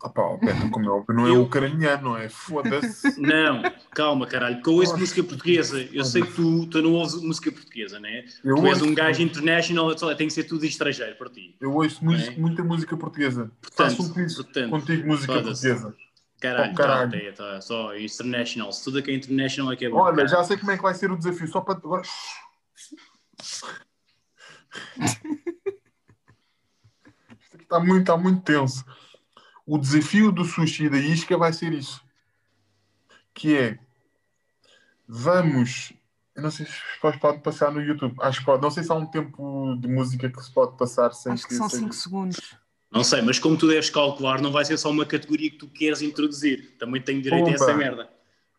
Ah pá, Beto, como é óbvio, não é Eu- ucraniano, não é? Foda-se. Não, calma, caralho, porque eu ouço Nossa, música portuguesa. Eu sei que tu, tu não ouves música portuguesa, né? Eu tu és um gajo international, só- tem que ser tudo estrangeiro para ti. Eu ouço mu- É. muita música portuguesa. Portanto, Faço um quiz portanto, contigo, música portuguesa. Caralho, Oh, caralho. Tá, tá, tá, só international. Se tudo que é international é que é bom. Olha, já sei como é que vai ser o desafio, só para. Agora... Isto aqui está muito, está muito tenso. O desafio do sushi da isca vai ser isso. Que é. Vamos. Eu não sei se pode pode passar no YouTube. Acho que pode. Não sei se há um tempo de música que se pode passar sem Acho que são seja- 5 segundos. Não sei, mas como tu deves calcular, não vai ser só uma categoria que tu queres introduzir. Também tenho direito a essa merda.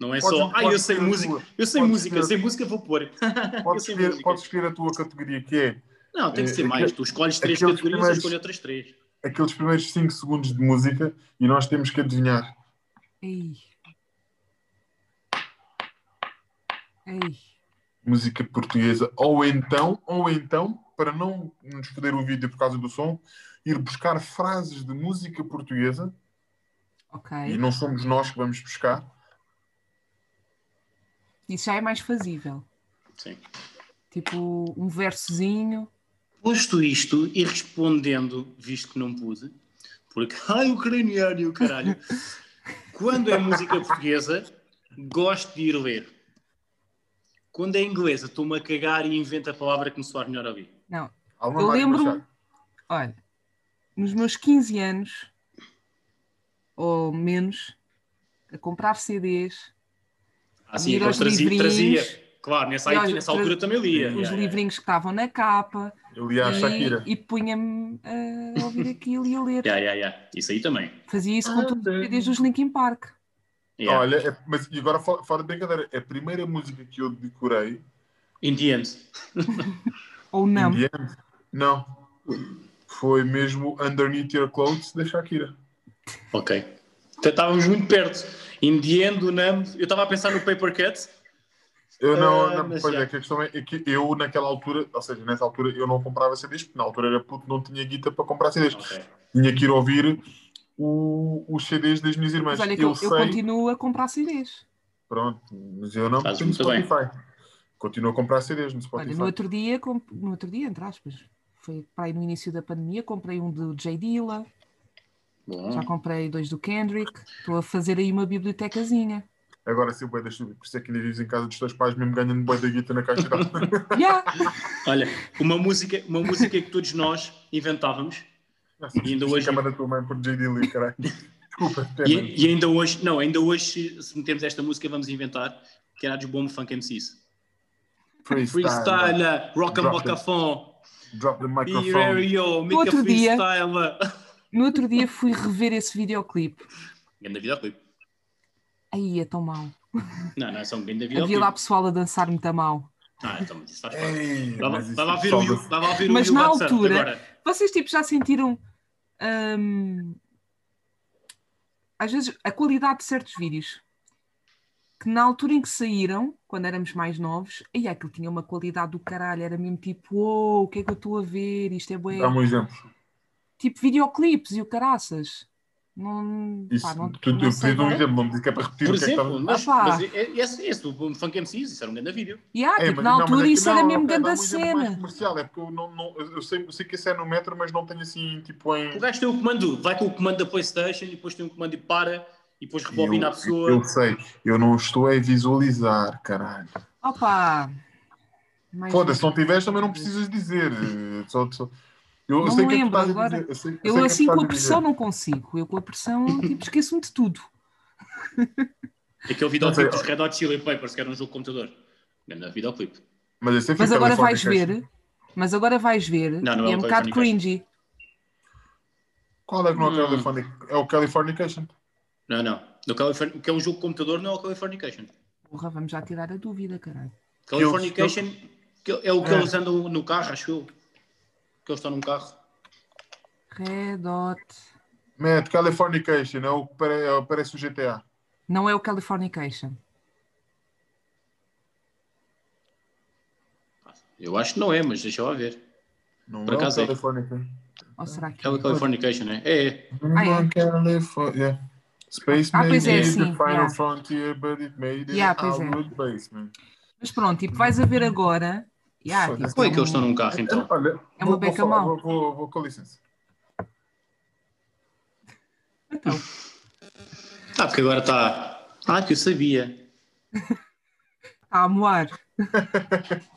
Não é Podes- só, ah, eu sei música, tua. eu sei música, escolher. sem música vou pôr. Eu Podes sei escolher, podes escolher a tua categoria, que é Não, tem que ser Eh, mais. aquele- Tu escolhes três categorias, eu escolho outras três. aqueles primeiros 5 segundos de música e nós temos que adivinhar. Ei. Ei. música portuguesa, ou então, ou então, para não nos foder o vídeo por causa do som, ir buscar frases de música portuguesa, e Ok. não somos nós que vamos buscar, Isso já é mais fazível. Sim. Tipo, um versozinho. Posto isto e respondendo, visto que não pude, porque, ai, ucraniano, o caralho. Quando é música portuguesa, gosto de ir ler. Quando é inglesa, estou-me a cagar e invento a palavra que me soar melhor a ouvir. Não, Alma Eu Machado. olha, nos meus 15 anos, ou menos, a comprar CDs, Ah, sim, aos trazia, livrinhos. trazia. Claro, nessa, aí- aos- nessa altura também lia. os Yeah, yeah. livrinhos que estavam na capa Eu li a Shakira. e, e punha-me a ouvir aquilo e a ler. Yeah, yeah, yeah. Isso aí também. Fazia isso com todos os CDs dos Linkin Park. Yeah. Olha, é- mas e agora fora, fora de brincadeira, a primeira música que eu decorei, In the end. Ou não. in the end, não, foi mesmo Underneath Your Clothes da Shakira. Ok. Então, Estávamos muito perto. In the end, o Nam. Eu estava a pensar no Paper Cut. Eu não, Ah, não pois já. é que a questão é, é que eu naquela altura, ou seja, nessa altura eu não comprava CDs, porque na altura era puto, não tinha guita para comprar CDs. Ok. Tinha que ir ouvir o- os CDs das minhas irmãs. Mas olha que eu eu, eu sei, continuo a comprar CDs. pronto, mas eu não Fazes tenho bem. Spotify. Continuo a comprar CDs no Olha, Spotify. no outro dia, comp- no outro dia, entre aspas, foi para aí no início da pandemia, comprei um do J. Dilla, Bom. já comprei dois do Kendrick, estou a fazer aí uma bibliotecazinha. Agora sim, boi da chuva, por isso é que ainda vives em casa dos teus pais, mesmo ganhando boi da guita na caixa de. Yeah. Olha, uma música, uma música que todos nós inventávamos E ainda hoje- Chama da tua mãe por J.D. Lee, caralho. Desculpa, e, e ainda hoje, não, ainda hoje, se- se metemos esta música, vamos inventar, que era a dos Bomb Funk MCs. Freestyler, Rock and Bocafon, Drop the microphone. Irario, Make a outro dia- Freestyler. No outro dia fui rever esse videoclipe. Ganda videoclipe. Aí é tão mau. Não, não é só um grande Havia lá videoclipe. pessoal a dançar muito mal. Ah, então isso faz parte. Estava a ver o estava a ver o Mas na altura- agora. Vocês tipo já sentiram hum, às vezes a qualidade de certos vídeos que na altura em que saíram, quando éramos mais novos, aí aquilo tinha uma qualidade do caralho, era mesmo tipo, oh, o que é que eu estou a ver? Isto é bué. Dá-me um exemplo. Tipo videoclipes e o caraças. Não, Isso, pá, não, tu, não eu pedi um exemplo, não me disse que é para repetir Por o que é que exemplo, estava... mas, Ah, mas é- esse, esse do Funk MCs, isso era um grande vídeo. Yeah, É, tipo, mas- na altura é isso era mesmo grande um exemplo cena. comercial, é porque eu, não, não, eu, sei, eu sei que esse é no metro, mas não tenho assim, tipo, em... O gajo tem o comando, vai com o comando da Playstation e depois tem um comando e para e depois rebobina a pessoa. Eu sei, eu não estou a visualizar, caralho. Opa! Foda-se, se não tiveres também não precisas dizer. eh, Só, só... Eu, eu Não sei o que é lembro agora. Eu, sei, eu Eu sei é que assim com a pressão dizer. não consigo. Eu com a pressão tipo, esqueço-me de tudo. Aquele videoclipe dos Red Hot Chili Peppers, que era um jogo de computador. Grande videoclipe. Mas, eu Mas é agora vais ver. Mas agora vais ver. Não, não e é é um bocado cringy. Qual é que não é o Hum. Californication? É o Californication. Não, não. No Californ... O que é um jogo de computador não é o Californication. Porra, vamos já tirar a dúvida, caralho. Californication que é o que É. eles andam no carro, acho eu. Que eles estão num carro. Red Hot. Matt, Californication, é o que é o- parece o GTA. Não é o Californication. Eu acho que não é, mas deixa lá ver. Não Por é acaso é. Ou será que É o Californication, é? É, é. Ah, é? California. Yeah. Space Ah, pois é, sim, the final yeah. frontier, but it made it Yeah, pois é. basement. Mas pronto, tipo, vais a ver agora. Yeah, tipo, Como é que eles estão num carro então? Olha, É uma vou, beca vou, mau. vou, vou, vou com licença. Então, Ah, porque agora está. Ah, que eu sabia. está a moar.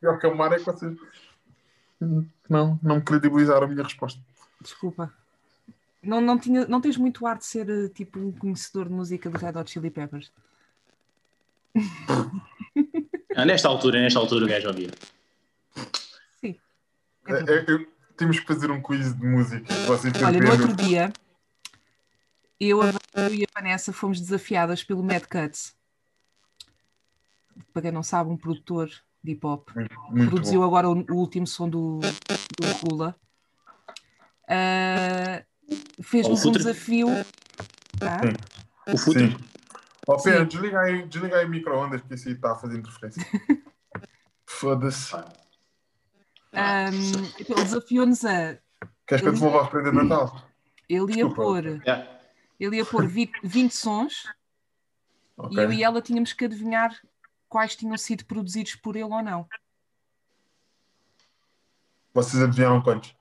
Pior que a Mar é que vocês não, não me credibilizaram a minha resposta. Desculpa. Não, não, tinha, não tens muito ar de ser eh, tipo um conhecedor de música do Red Hot Chili Peppers. Ah, nesta altura, nesta altura o gajo ouvia. Sim. É É, é, eu- temos que fazer um quiz de música. Vocês Olha, no outro dia, eu, Vanessa e a Vanessa fomos desafiadas pelo Mad Cuts. Para quem não sabe, um produtor de hip hop. Muito Produziu bom. agora o, o último som do, do Regula. Ah, Fez-nos um Futre. desafio. Ah, O futuro. Ó, Pedro, Sim. desliga aí, desliga aí o micro-ondas, que isso aí está a fazer interferência. Foda-se. ah, ele desafiou-nos a. Queres que eu te devolva a prenda de Natal? Ele ia Desculpa. pôr, Yeah. ele ia pôr 20, 20 sons Ok. e eu e ela tínhamos que adivinhar quais tinham sido produzidos por ele ou não. Vocês adivinharam quantos?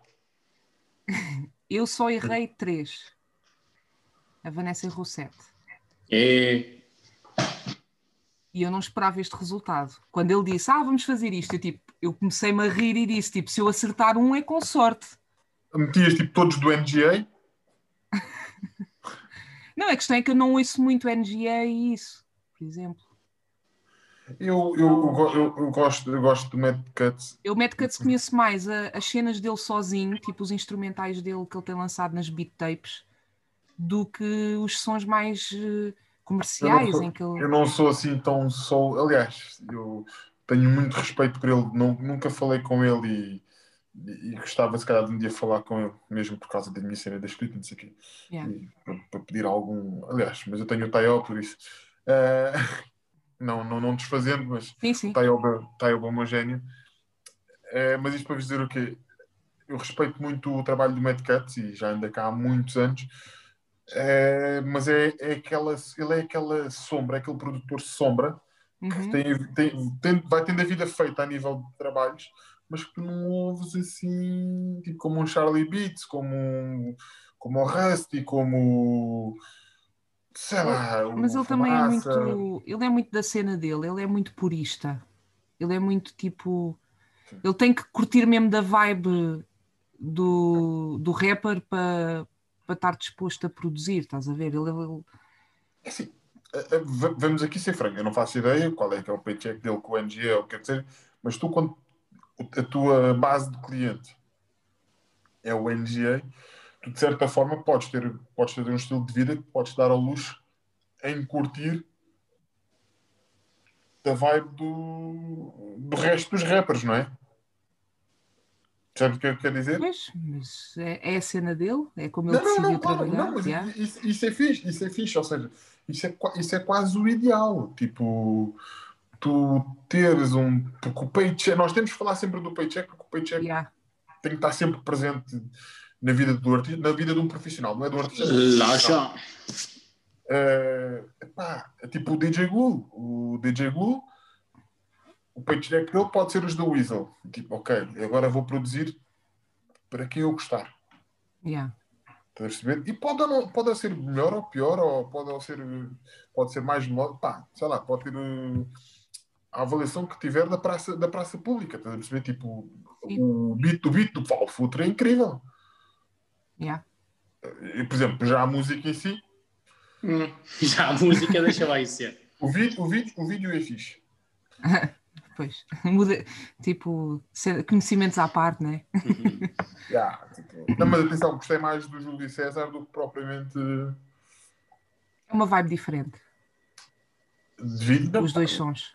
Eu só errei três. A Vanessa errou sete. É. E eu não esperava este resultado. Quando ele disse, ah, vamos fazer isto, eu, tipo, eu comecei-me a rir e disse, tipo, se eu acertar um é com sorte. Metias tipo todos do NGA? Não, a questão é que eu não ouço muito NGA e isso, por exemplo. Eu, eu, eu, eu gosto, eu gosto do Mad Cuts. Eu Mad Cuts conheço mais a- as cenas dele sozinho, tipo os instrumentais dele que ele tem lançado nas beat tapes, do que os sons mais eh, comerciais sou- em que ele. Eu não sou assim tão sou. Aliás, eu tenho muito respeito por ele. Não, nunca falei com ele e, e, gostava, se calhar, de um dia falar com ele, mesmo por causa da minha cena da escrita, não sei o quê. Yeah. E para, para pedir algum. Aliás, mas eu tenho o Taio, por isso. Eh, não, não, não desfazendo, mas Sim, sim. Taio Taio é meu gênio. Eh, mas isto para vos dizer o quê? Eu respeito muito o trabalho do Mad Cuts e já anda cá há muitos anos. Eh, mas é, é aquela, ele é aquela sombra, é aquele produtor sombra que Uhum. tem, tem- tem- vai tendo a vida feita a nível de trabalhos, mas que tu não ouves assim, tipo como um Charlie Beats, como um, como o Rusty, como sei lá, o Mas ele também é muito. Ele é muito da cena dele, ele é muito purista. Ele é muito tipo. Ele tem que curtir mesmo da vibe do, do rapper para para estar disposto a produzir, estás a ver? Ele, ele- É assim, eh, eh, va- vamos aqui ser franco, eu não faço ideia qual é que é o paycheck dele com o NG ou o que quer dizer, mas tu quando a tua base de cliente é o NGA, tu de certa forma podes ter, podes ter um estilo de vida que podes dar ao luxo em curtir da vibe do, do resto dos rappers, não é? Sabe o que eu quero dizer? Pois, mas é, é a cena dele, é como ele não, decidiu não, claro, trabalhar. não, mas yeah. isso, isso é fixe, isso é fixe, ou seja, isso é, isso é quase o ideal, tipo, tu teres um, porque o paycheck, nós temos que falar sempre do paycheck, porque o paycheck Yeah. tem que estar sempre presente na vida do artista, na vida de um profissional, não é do artista. Lá já. É, epá, é tipo o DJ Glue, o DJ Glue, o paycheck dele pode ser os da Weasel, tipo, ok, agora vou produzir para quem eu gostar. Yeah. Estás a perceber? E pode, ou não, pode ser melhor ou pior, ou pode ou ser, pode ser mais melhor, pá, sei lá, pode ter eh, a avaliação que tiver da praça, da praça pública, estás a perceber? Tipo, Sim. o beat do beat do Paulo Futre é incrível. Yeah. E, por exemplo, já a música em si, Hum, Já a música deixa lá isso ser. o vídeo, o vídeo, o vídeo é fixe. Pois, muda, tipo, conhecimentos à parte, né? Já, tipo, não, mas atenção, gostei mais do Júlio César do que propriamente É uma vibe diferente, de vídeo. os dois sons.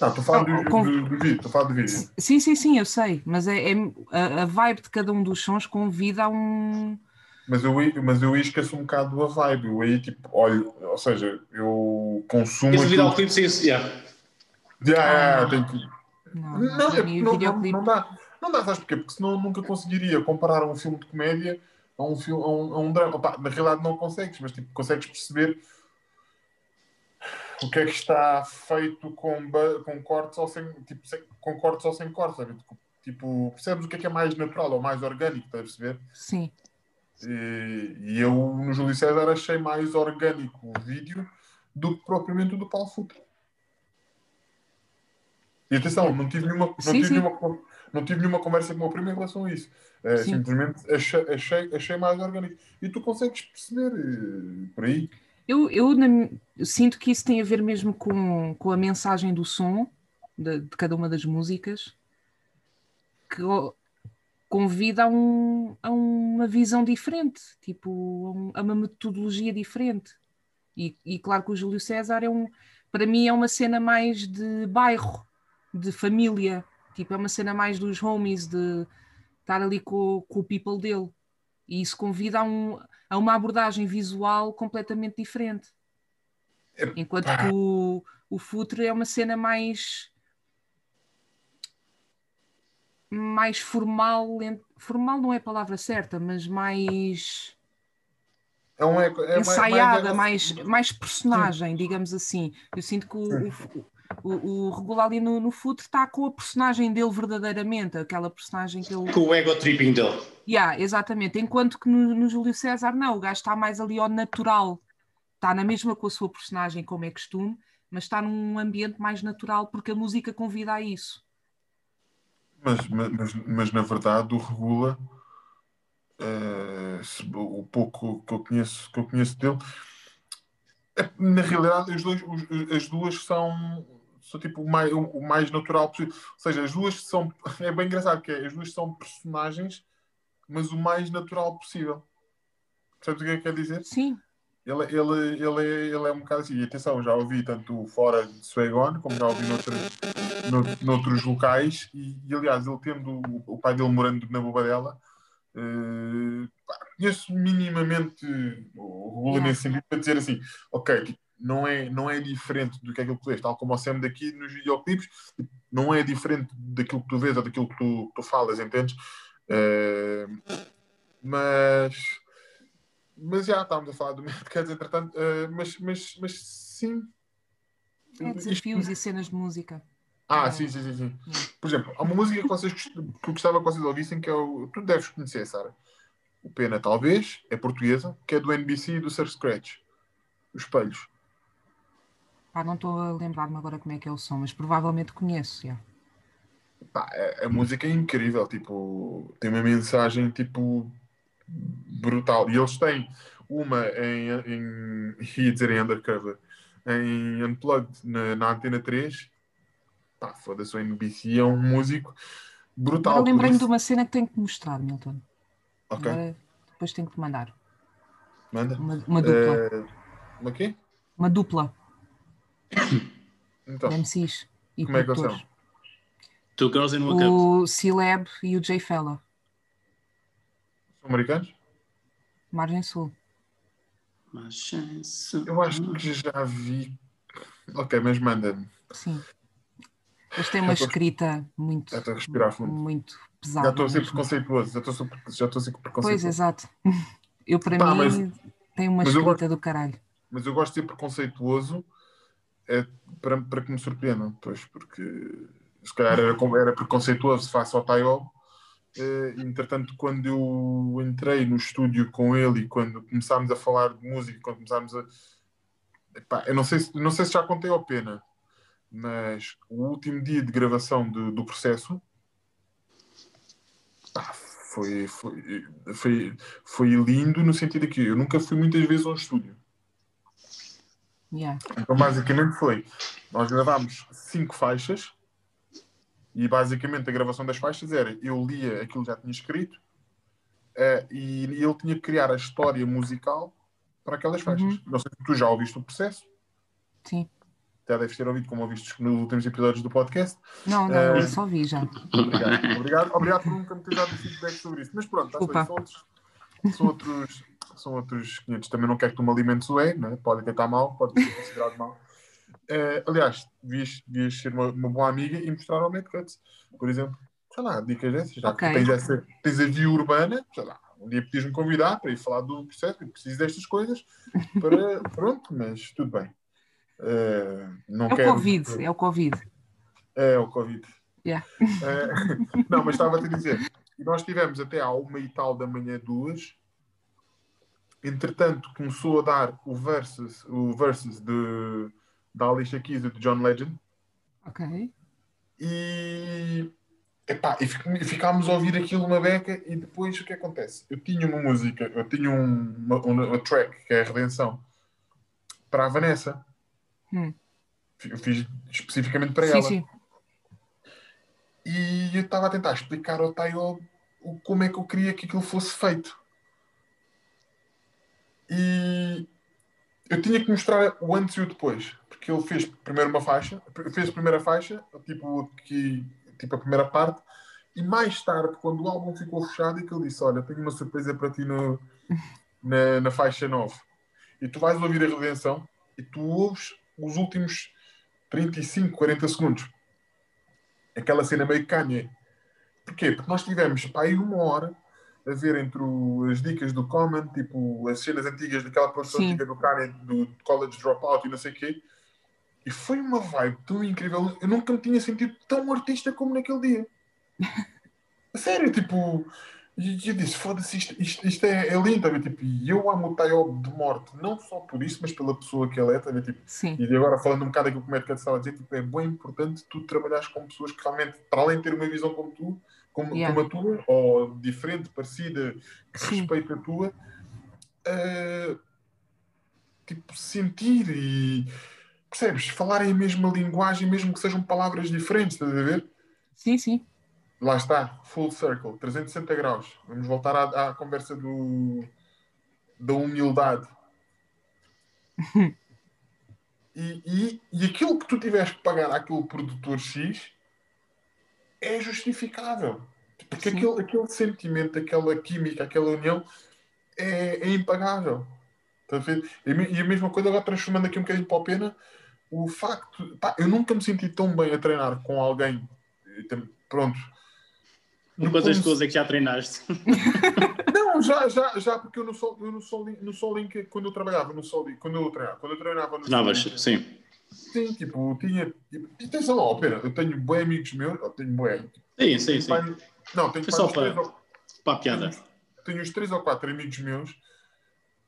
Não, estou a falar Não, do, com- do, do vídeo, estou a falar do vídeo. Sim, sim, sim, eu sei, mas é, é- a, a vibe de cada um dos sons convida a um. Mas eu, aí- mas eu esqueço um bocado a vibe. Eu aí, tipo, olho, ou seja, eu consumo. Esse vídeo ao aquilo- clipe, sim, yeah. Ah. tenho que. Não, Não, para é- não, não, não dá. Não dá, sabes porquê? Porque senão eu nunca conseguiria comparar um filme de comédia a um, filme, a um, a um drama. Opa, na realidade não consegues, mas tipo, consegues perceber o que é que está feito com, com cortes ou sem, tipo, sem- com cortes ou sem cortes, sabe? Tipo, percebes o que é que é mais natural ou mais orgânico, estás a perceber? Sim, E, e eu no Júlio César achei mais orgânico o vídeo do que propriamente o do Paulo Futre. E atenção, não tive nenhuma, não Sim, tive sim. nenhuma, não tive nenhuma conversa com o meu primo em relação a isso. Sim. simplesmente achei, achei, achei mais orgânico. E tu consegues perceber eh, por aí. eu, eu, na eu sinto que isso tem a ver mesmo com, com a mensagem do som de, de cada uma das músicas que convida a, um, a uma visão diferente, tipo, a, um- a uma metodologia diferente. E, e claro que o Júlio César é um, para mim, é uma cena mais de bairro, de família, tipo, é uma cena mais dos homies, de estar ali com, com o people dele. E isso convida a, um, a uma abordagem visual completamente diferente. Enquanto que o, o Futre é uma cena mais mais formal, formal não é a palavra certa, mas mais É um eco, é ensaiada, mais, mais, mais personagem, digamos assim. Eu sinto que o, o, o, o regular ali no, no Futre está com a personagem dele verdadeiramente, aquela personagem que ele. Com o ego tripping dele. Yeah, exatamente. Enquanto que no, no Júlio César, não, o gajo está mais ali ao natural. Está na mesma com a sua personagem, como é costume, mas está num ambiente mais natural porque a música convida a isso. Mas, mas, mas, mas, na verdade o Regula se- o pouco que eu conheço, que eu conheço dele, é, na realidade as, dois, os- as duas são, são tipo o mais, o mais natural possível. Ou seja, as duas são. É bem engraçado que é, as duas são personagens, mas o mais natural possível. Sabes o que é que quer dizer? Sim, Ele, ele, ele, é, ele é um bocado assim. E atenção, já ouvi tanto fora de Swagon, como já ouvi noutros, no- noutros locais. E, e, aliás, ele tendo o, pai dele morando na Bobadela, eh, pá, conheço minimamente o Yeah. nesse sentido para dizer assim: ok, tipo, não é, não é diferente do que é aquilo que tu vês, tal como o Sam daqui nos videoclipes, não é diferente daquilo que tu vês ou daquilo que tu, que tu falas, entendes? Eh, mas mas já estávamos a falar do Mad Cats, entretanto, eh, mas, mas, mas sim. é desafios e cenas de música. Ah, É. sim, sim, sim, sim. Por exemplo, há uma música que, vocês, que eu gostava que vocês ouvissem, que é o. Tu deves conhecer, Sara. O Pena, talvez, é portuguesa, que é do NBC e do Sir Scratch. Os espelhos. Pá, não estou a lembrar-me agora como é que é o som, mas provavelmente conheço. já. Pá, a, a música é incrível, tipo, tem uma mensagem tipo brutal. E eles têm uma em, em ia dizer em undercover, em Unplugged na, na Antena 3. Pá, foda-se, o NBC é um músico brutal. Agora lembrei-me de uma cena que tenho que mostrar, Milton. Ok, Agora, depois tenho que te mandar. manda. Uma, uma dupla. Eh, uma quê? Uma dupla Então, MCs e como é que eles produtores. são? Two Girls in One Cup. O C-Lab e o J Fella, São americanos? Margem Sul. Mas chance. Eu acho que já vi. Ok, mas manda-me. Sim. Eles têm uma Já escrita muito, Já estou a respirar fundo. muito Já pesada. estou a ser preconceituoso. Já estou a ser- já estou a ser Pois, preconceituoso. exato. Eu, para Pá, mim, mas- tem uma eu escrita do caralho. Mas eu gosto de ser preconceituoso é para, para que me surpreendam, pois, porque se calhar era, era preconceituoso face ao Tayob. Eh, entretanto, quando eu entrei no estúdio com ele e quando começámos a falar de música, quando começámos a. Epá, eu não sei, se, não sei se já contei ao pena, mas o último dia de gravação do, do processo foi, foi, foi, foi lindo no sentido que eu nunca fui muitas vezes a um estúdio. Yeah. Então, basicamente foi: nós gravámos cinco faixas e, basicamente, a gravação das faixas era eu lia aquilo que já tinha escrito eh, e ele tinha que criar a história musical para aquelas faixas. Uhum. Não sei se tu já ouviste o processo, Sim. já deves ter ouvido, como ouviste nos últimos episódios do podcast. Não, não, Eh, eu só vi já. Obrigado, obrigado, obrigado por nunca me ter dado feedback sobre isso. Mas pronto, tá são outros, são outros, são outros 500. Também não quero que tu me alimentes o ego, né? pode até estar mal, pode ser considerado mal. Eh, aliás, devias, devias ser uma, uma boa amiga e mostrar ao Mad Cuts, por exemplo. Sei lá, dicas dessas. Já que Ok. tens, essa, tens a via urbana, sei lá, um dia podias-me convidar para ir falar do processo, eu preciso destas coisas, para, pronto, mas tudo bem. Eh, não É o quero, Covid, é o Covid. é o Covid. Yeah. Eh, não, mas estava a te dizer. E nós tivemos até à uma e tal da manhã, duas. Entretanto, começou a dar o versus, o versus de, da Alicia Keys e de John Legend. Ok. E, epá, e fic- ficámos a ouvir aquilo uma beca. E depois o que acontece? Eu tinha uma música, eu tinha um, uma, uma track que é a Redenção para a Vanessa. Hum. Eu fiz especificamente para Sim, ela. sim. E eu estava a tentar explicar ao Tayo como é que eu queria que aquilo fosse feito. E eu tinha que mostrar o antes e o depois. Porque ele fez primeiro uma faixa, fez a primeira faixa, tipo, que, tipo a primeira parte, e mais tarde, quando o álbum ficou fechado, é que ele disse: Olha, tenho uma surpresa para ti no, na, na faixa 9. E tu vais ouvir a redenção e tu ouves os últimos 35, 40 segundos aquela cena meio Kanye. Porquê? Porque nós tivemos para aí uma hora a ver entre o- as dicas do Common, tipo as cenas antigas daquela produção Sim. antiga do Kanye, do College Dropout e não sei o quê. E foi uma vibe tão incrível. Eu nunca me tinha sentido tão artista como naquele dia. A sério, tipo. E eu disse, foda-se, isto, isto, isto é, é lindo, tá? Tipo, e eu amo o Tayob de morte, não só por isso, mas pela pessoa que ele é, tá? Tipo, Sim. e agora falando um bocado daquilo que o Cat estava a dizer, tipo, é bem importante tu trabalhares com pessoas que realmente, para além de ter uma visão como tu, como, Yeah. como a tua, ou diferente, parecida, que Sim. respeita a tua, ah, tipo, sentir e percebes? Falarem a mesma linguagem, mesmo que sejam palavras diferentes, estás a ver? Sim, sim. Lá está, full circle, 360 graus. Vamos voltar à, à conversa do, da humildade. E, e, e aquilo que tu tiveres que pagar àquele produtor X é justificável. Porque Sim. aquele, aquele sentimento, aquela química, aquela união é, é impagável. Estás a ver? E a me- a mesma coisa, agora transformando aqui um bocadinho para o pena, o facto. Pá, eu nunca me senti tão bem a treinar com alguém. Pronto. Por quantas Como- pessoas é que já treinaste? Não, já, já, já, porque eu no Sol, eu no Sol, no Sol Link, quando eu trabalhava no Sol Link, quando eu treinava, quando eu treinava no Sol Link, sim. Sim, tipo, tinha. E atenção lá, pera, eu tenho bons amigos meus, eu tenho bué. Sim, sim, sim. Pai- Não, tenho Foi só para- ou- Para a piada. tenho, tenho uns três ou quatro amigos meus,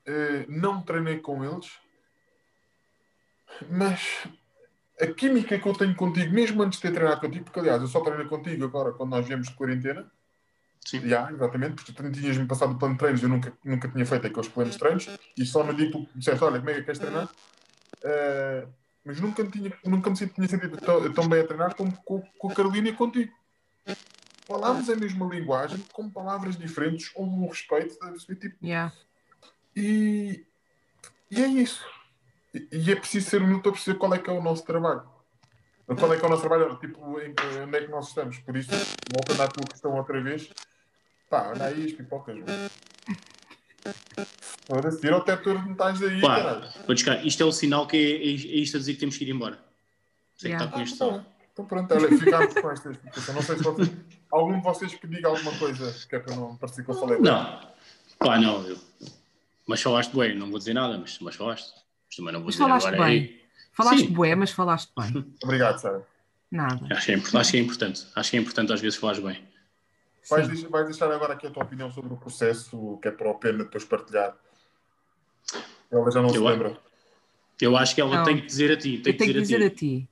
eh, não treinei com eles, mas a química que eu tenho contigo, mesmo antes de ter treinado contigo, porque aliás eu só treinei contigo agora quando nós viemos de quarentena, Sim. já, exatamente, porque tu tinhas-me passado o plano de treinos, eu nunca, nunca tinha feito aqueles planos de treinos, e só no dia que tu disseste, olha, como é que queres treinar? Eh, mas nunca me, tinha, nunca me tinha sentido tão, tão bem a treinar como com, com a Carolina e contigo. Falámos a mesma linguagem, com palavras diferentes, houve um respeito? Tipo, Yeah. e, e é isso. E, e é preciso ser humilde para perceber qual é que é o nosso trabalho. Qual é que é o nosso trabalho? Tipo, onde é que nós estamos? Por isso, voltando à tua questão outra vez, pá, olha aí as pipocas. mano. Ora, se tira o teto de estás aí, Pá, caralho. vou. Isto é o sinal que é, é, é isto a dizer que temos que ir embora. Sei que Yeah. está com Ah, este tá som. bom. Então pronto, olha, ficámos com esta explicação. Não sei se vocês, algum de vocês que diga alguma coisa, que é para não parecer que eu falei. Não. Pá, não. Eu... Mas falaste bem, não vou dizer nada, mas, mas falaste. Mas também não vou Mas dizer falaste agora. bem. aí. Falaste Sim. bué, mas falaste bem. Obrigado, Sara. Nada. Acho que, é, acho que é importante. Acho que é importante às vezes falares bem. Vais, deixar, vais deixar agora aqui a tua opinião sobre o processo, que é para o pena depois partilhar. Ela já não se Eu- lembra. Eu acho que ela Não. tem que dizer a ti. Tem Eu tenho que dizer a a ti. ti.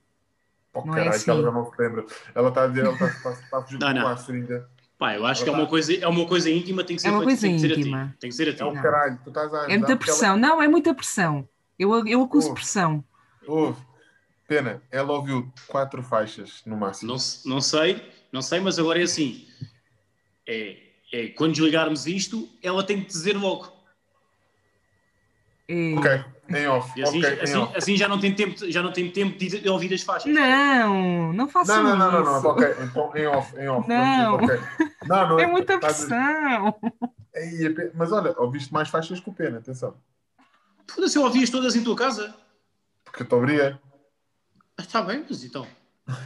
Oh, Não é caralho, que ela assim. já não se lembra. Ela está a dizer, ela está, está, está a fugir Não, não. passo ainda. Pá, eu acho que é uma coisa, é uma coisa íntima, tem que ser É uma feita, coisa tem que ser a íntima. ti. Tem que ser a ti. É um Não. caralho, tu estás a É muita porque ela- pressão. Não, é muita pressão. Eu, eu acuso Oh. pressão. Ouve, pena, ela ouviu quatro faixas no máximo. Não, se- não sei, não sei, mas agora é assim. É, é quando desligarmos isto, ela tem que dizer logo. É- Ok, em off. E assim, ok, em assim, off. assim já, não tem tempo, já não tem tempo de, ouvir as faixas. Não, não façam Não, não, não, não, não, isso. ok, então em off, em off. Não. Ok. Não, não É muita estás a- pressão. É Mas olha, ouviste mais faixas que o pena, atenção. Foda-se, eu ouvias todas em tua casa. Porque eu te obriguei. Ah, Está bem, mas então.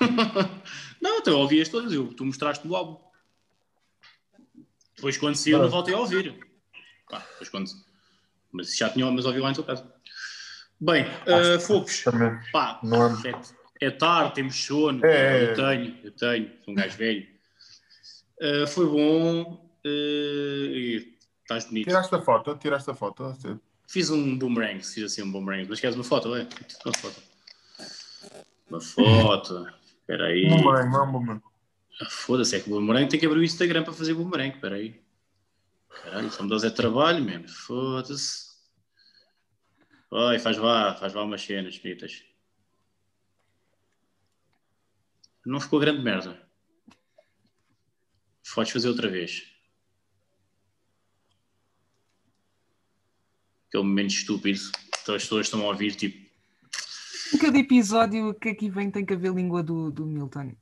não, eu ouvias todas, eu, tu mostraste-me o álbum. Depois quando saiu, não voltei a ouvir. Depois quando. Mas já tinha, mas ouvi lá em tua casa. Bem, uh, Fogos. Também. Pá, é- é, é tarde, temos sono. É. Eu tenho, eu tenho, sou um gajo velho. Uh, foi bom. uh, estás bonito. Tiraste a foto, tiraste a foto. Fiz um boomerang, fiz assim um boomerang. Mas queres uma foto, é? Uma foto. Uma foto. Espera aí. Não, mãe, não, mãe. Ah, Foda-se, é que o boomerang tem que abrir o Instagram para fazer boomerang. Espera aí. Caralho, me dás é trabalho, mano. Foda-se. Oi, faz vá, faz vá umas cenas bonitas. Não ficou grande merda. Podes fazer outra vez. Aquele momento estúpido. Então as pessoas estão a ouvir, tipo, cada episódio que aqui vem tem que haver língua do, do Milton.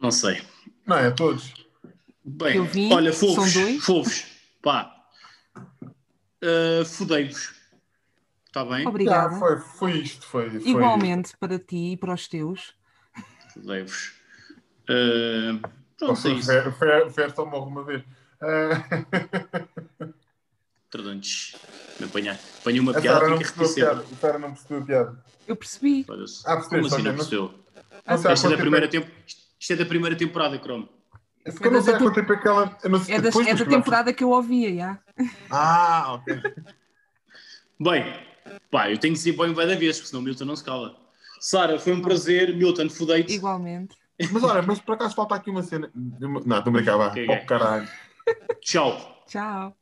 não sei. Não, é todos. Bem, vi, olha, são fofos, dois. fofos, pá, uh, fudei-vos, está bem? Obrigada. Já, foi, foi isto, foi. foi Igualmente para ti e para os teus. Fudei-vos. Uh, pronto, é isso. fer, fer, fer uma vez. Ah, Tradontes, me apanhar. Apanhei uma piada, Sara não tenho que percebeu a repetir. piada. A Sara não percebeu a piada. Eu percebi. Ah, percebeste, Como assim não percebeu? Sei há Isto é, da primeira tempo tempo, isto é da primeira temporada, Chrome. é- Porque eu não sei há quanto tempo é que ela. sei- É da, depois é da próximos- temporada que eu ouvia, já. Ah, ok. Bem, pá, eu tenho que dizer bem vai da vez, porque senão o Milton não se cala. Sara, foi um prazer. Milton, fudei-te. Igualmente. Mas olha, mas por acaso falta aqui uma cena. Não, estou a brincar, vá. Ok, Oh, ok. caralho. Tchau. Tchau.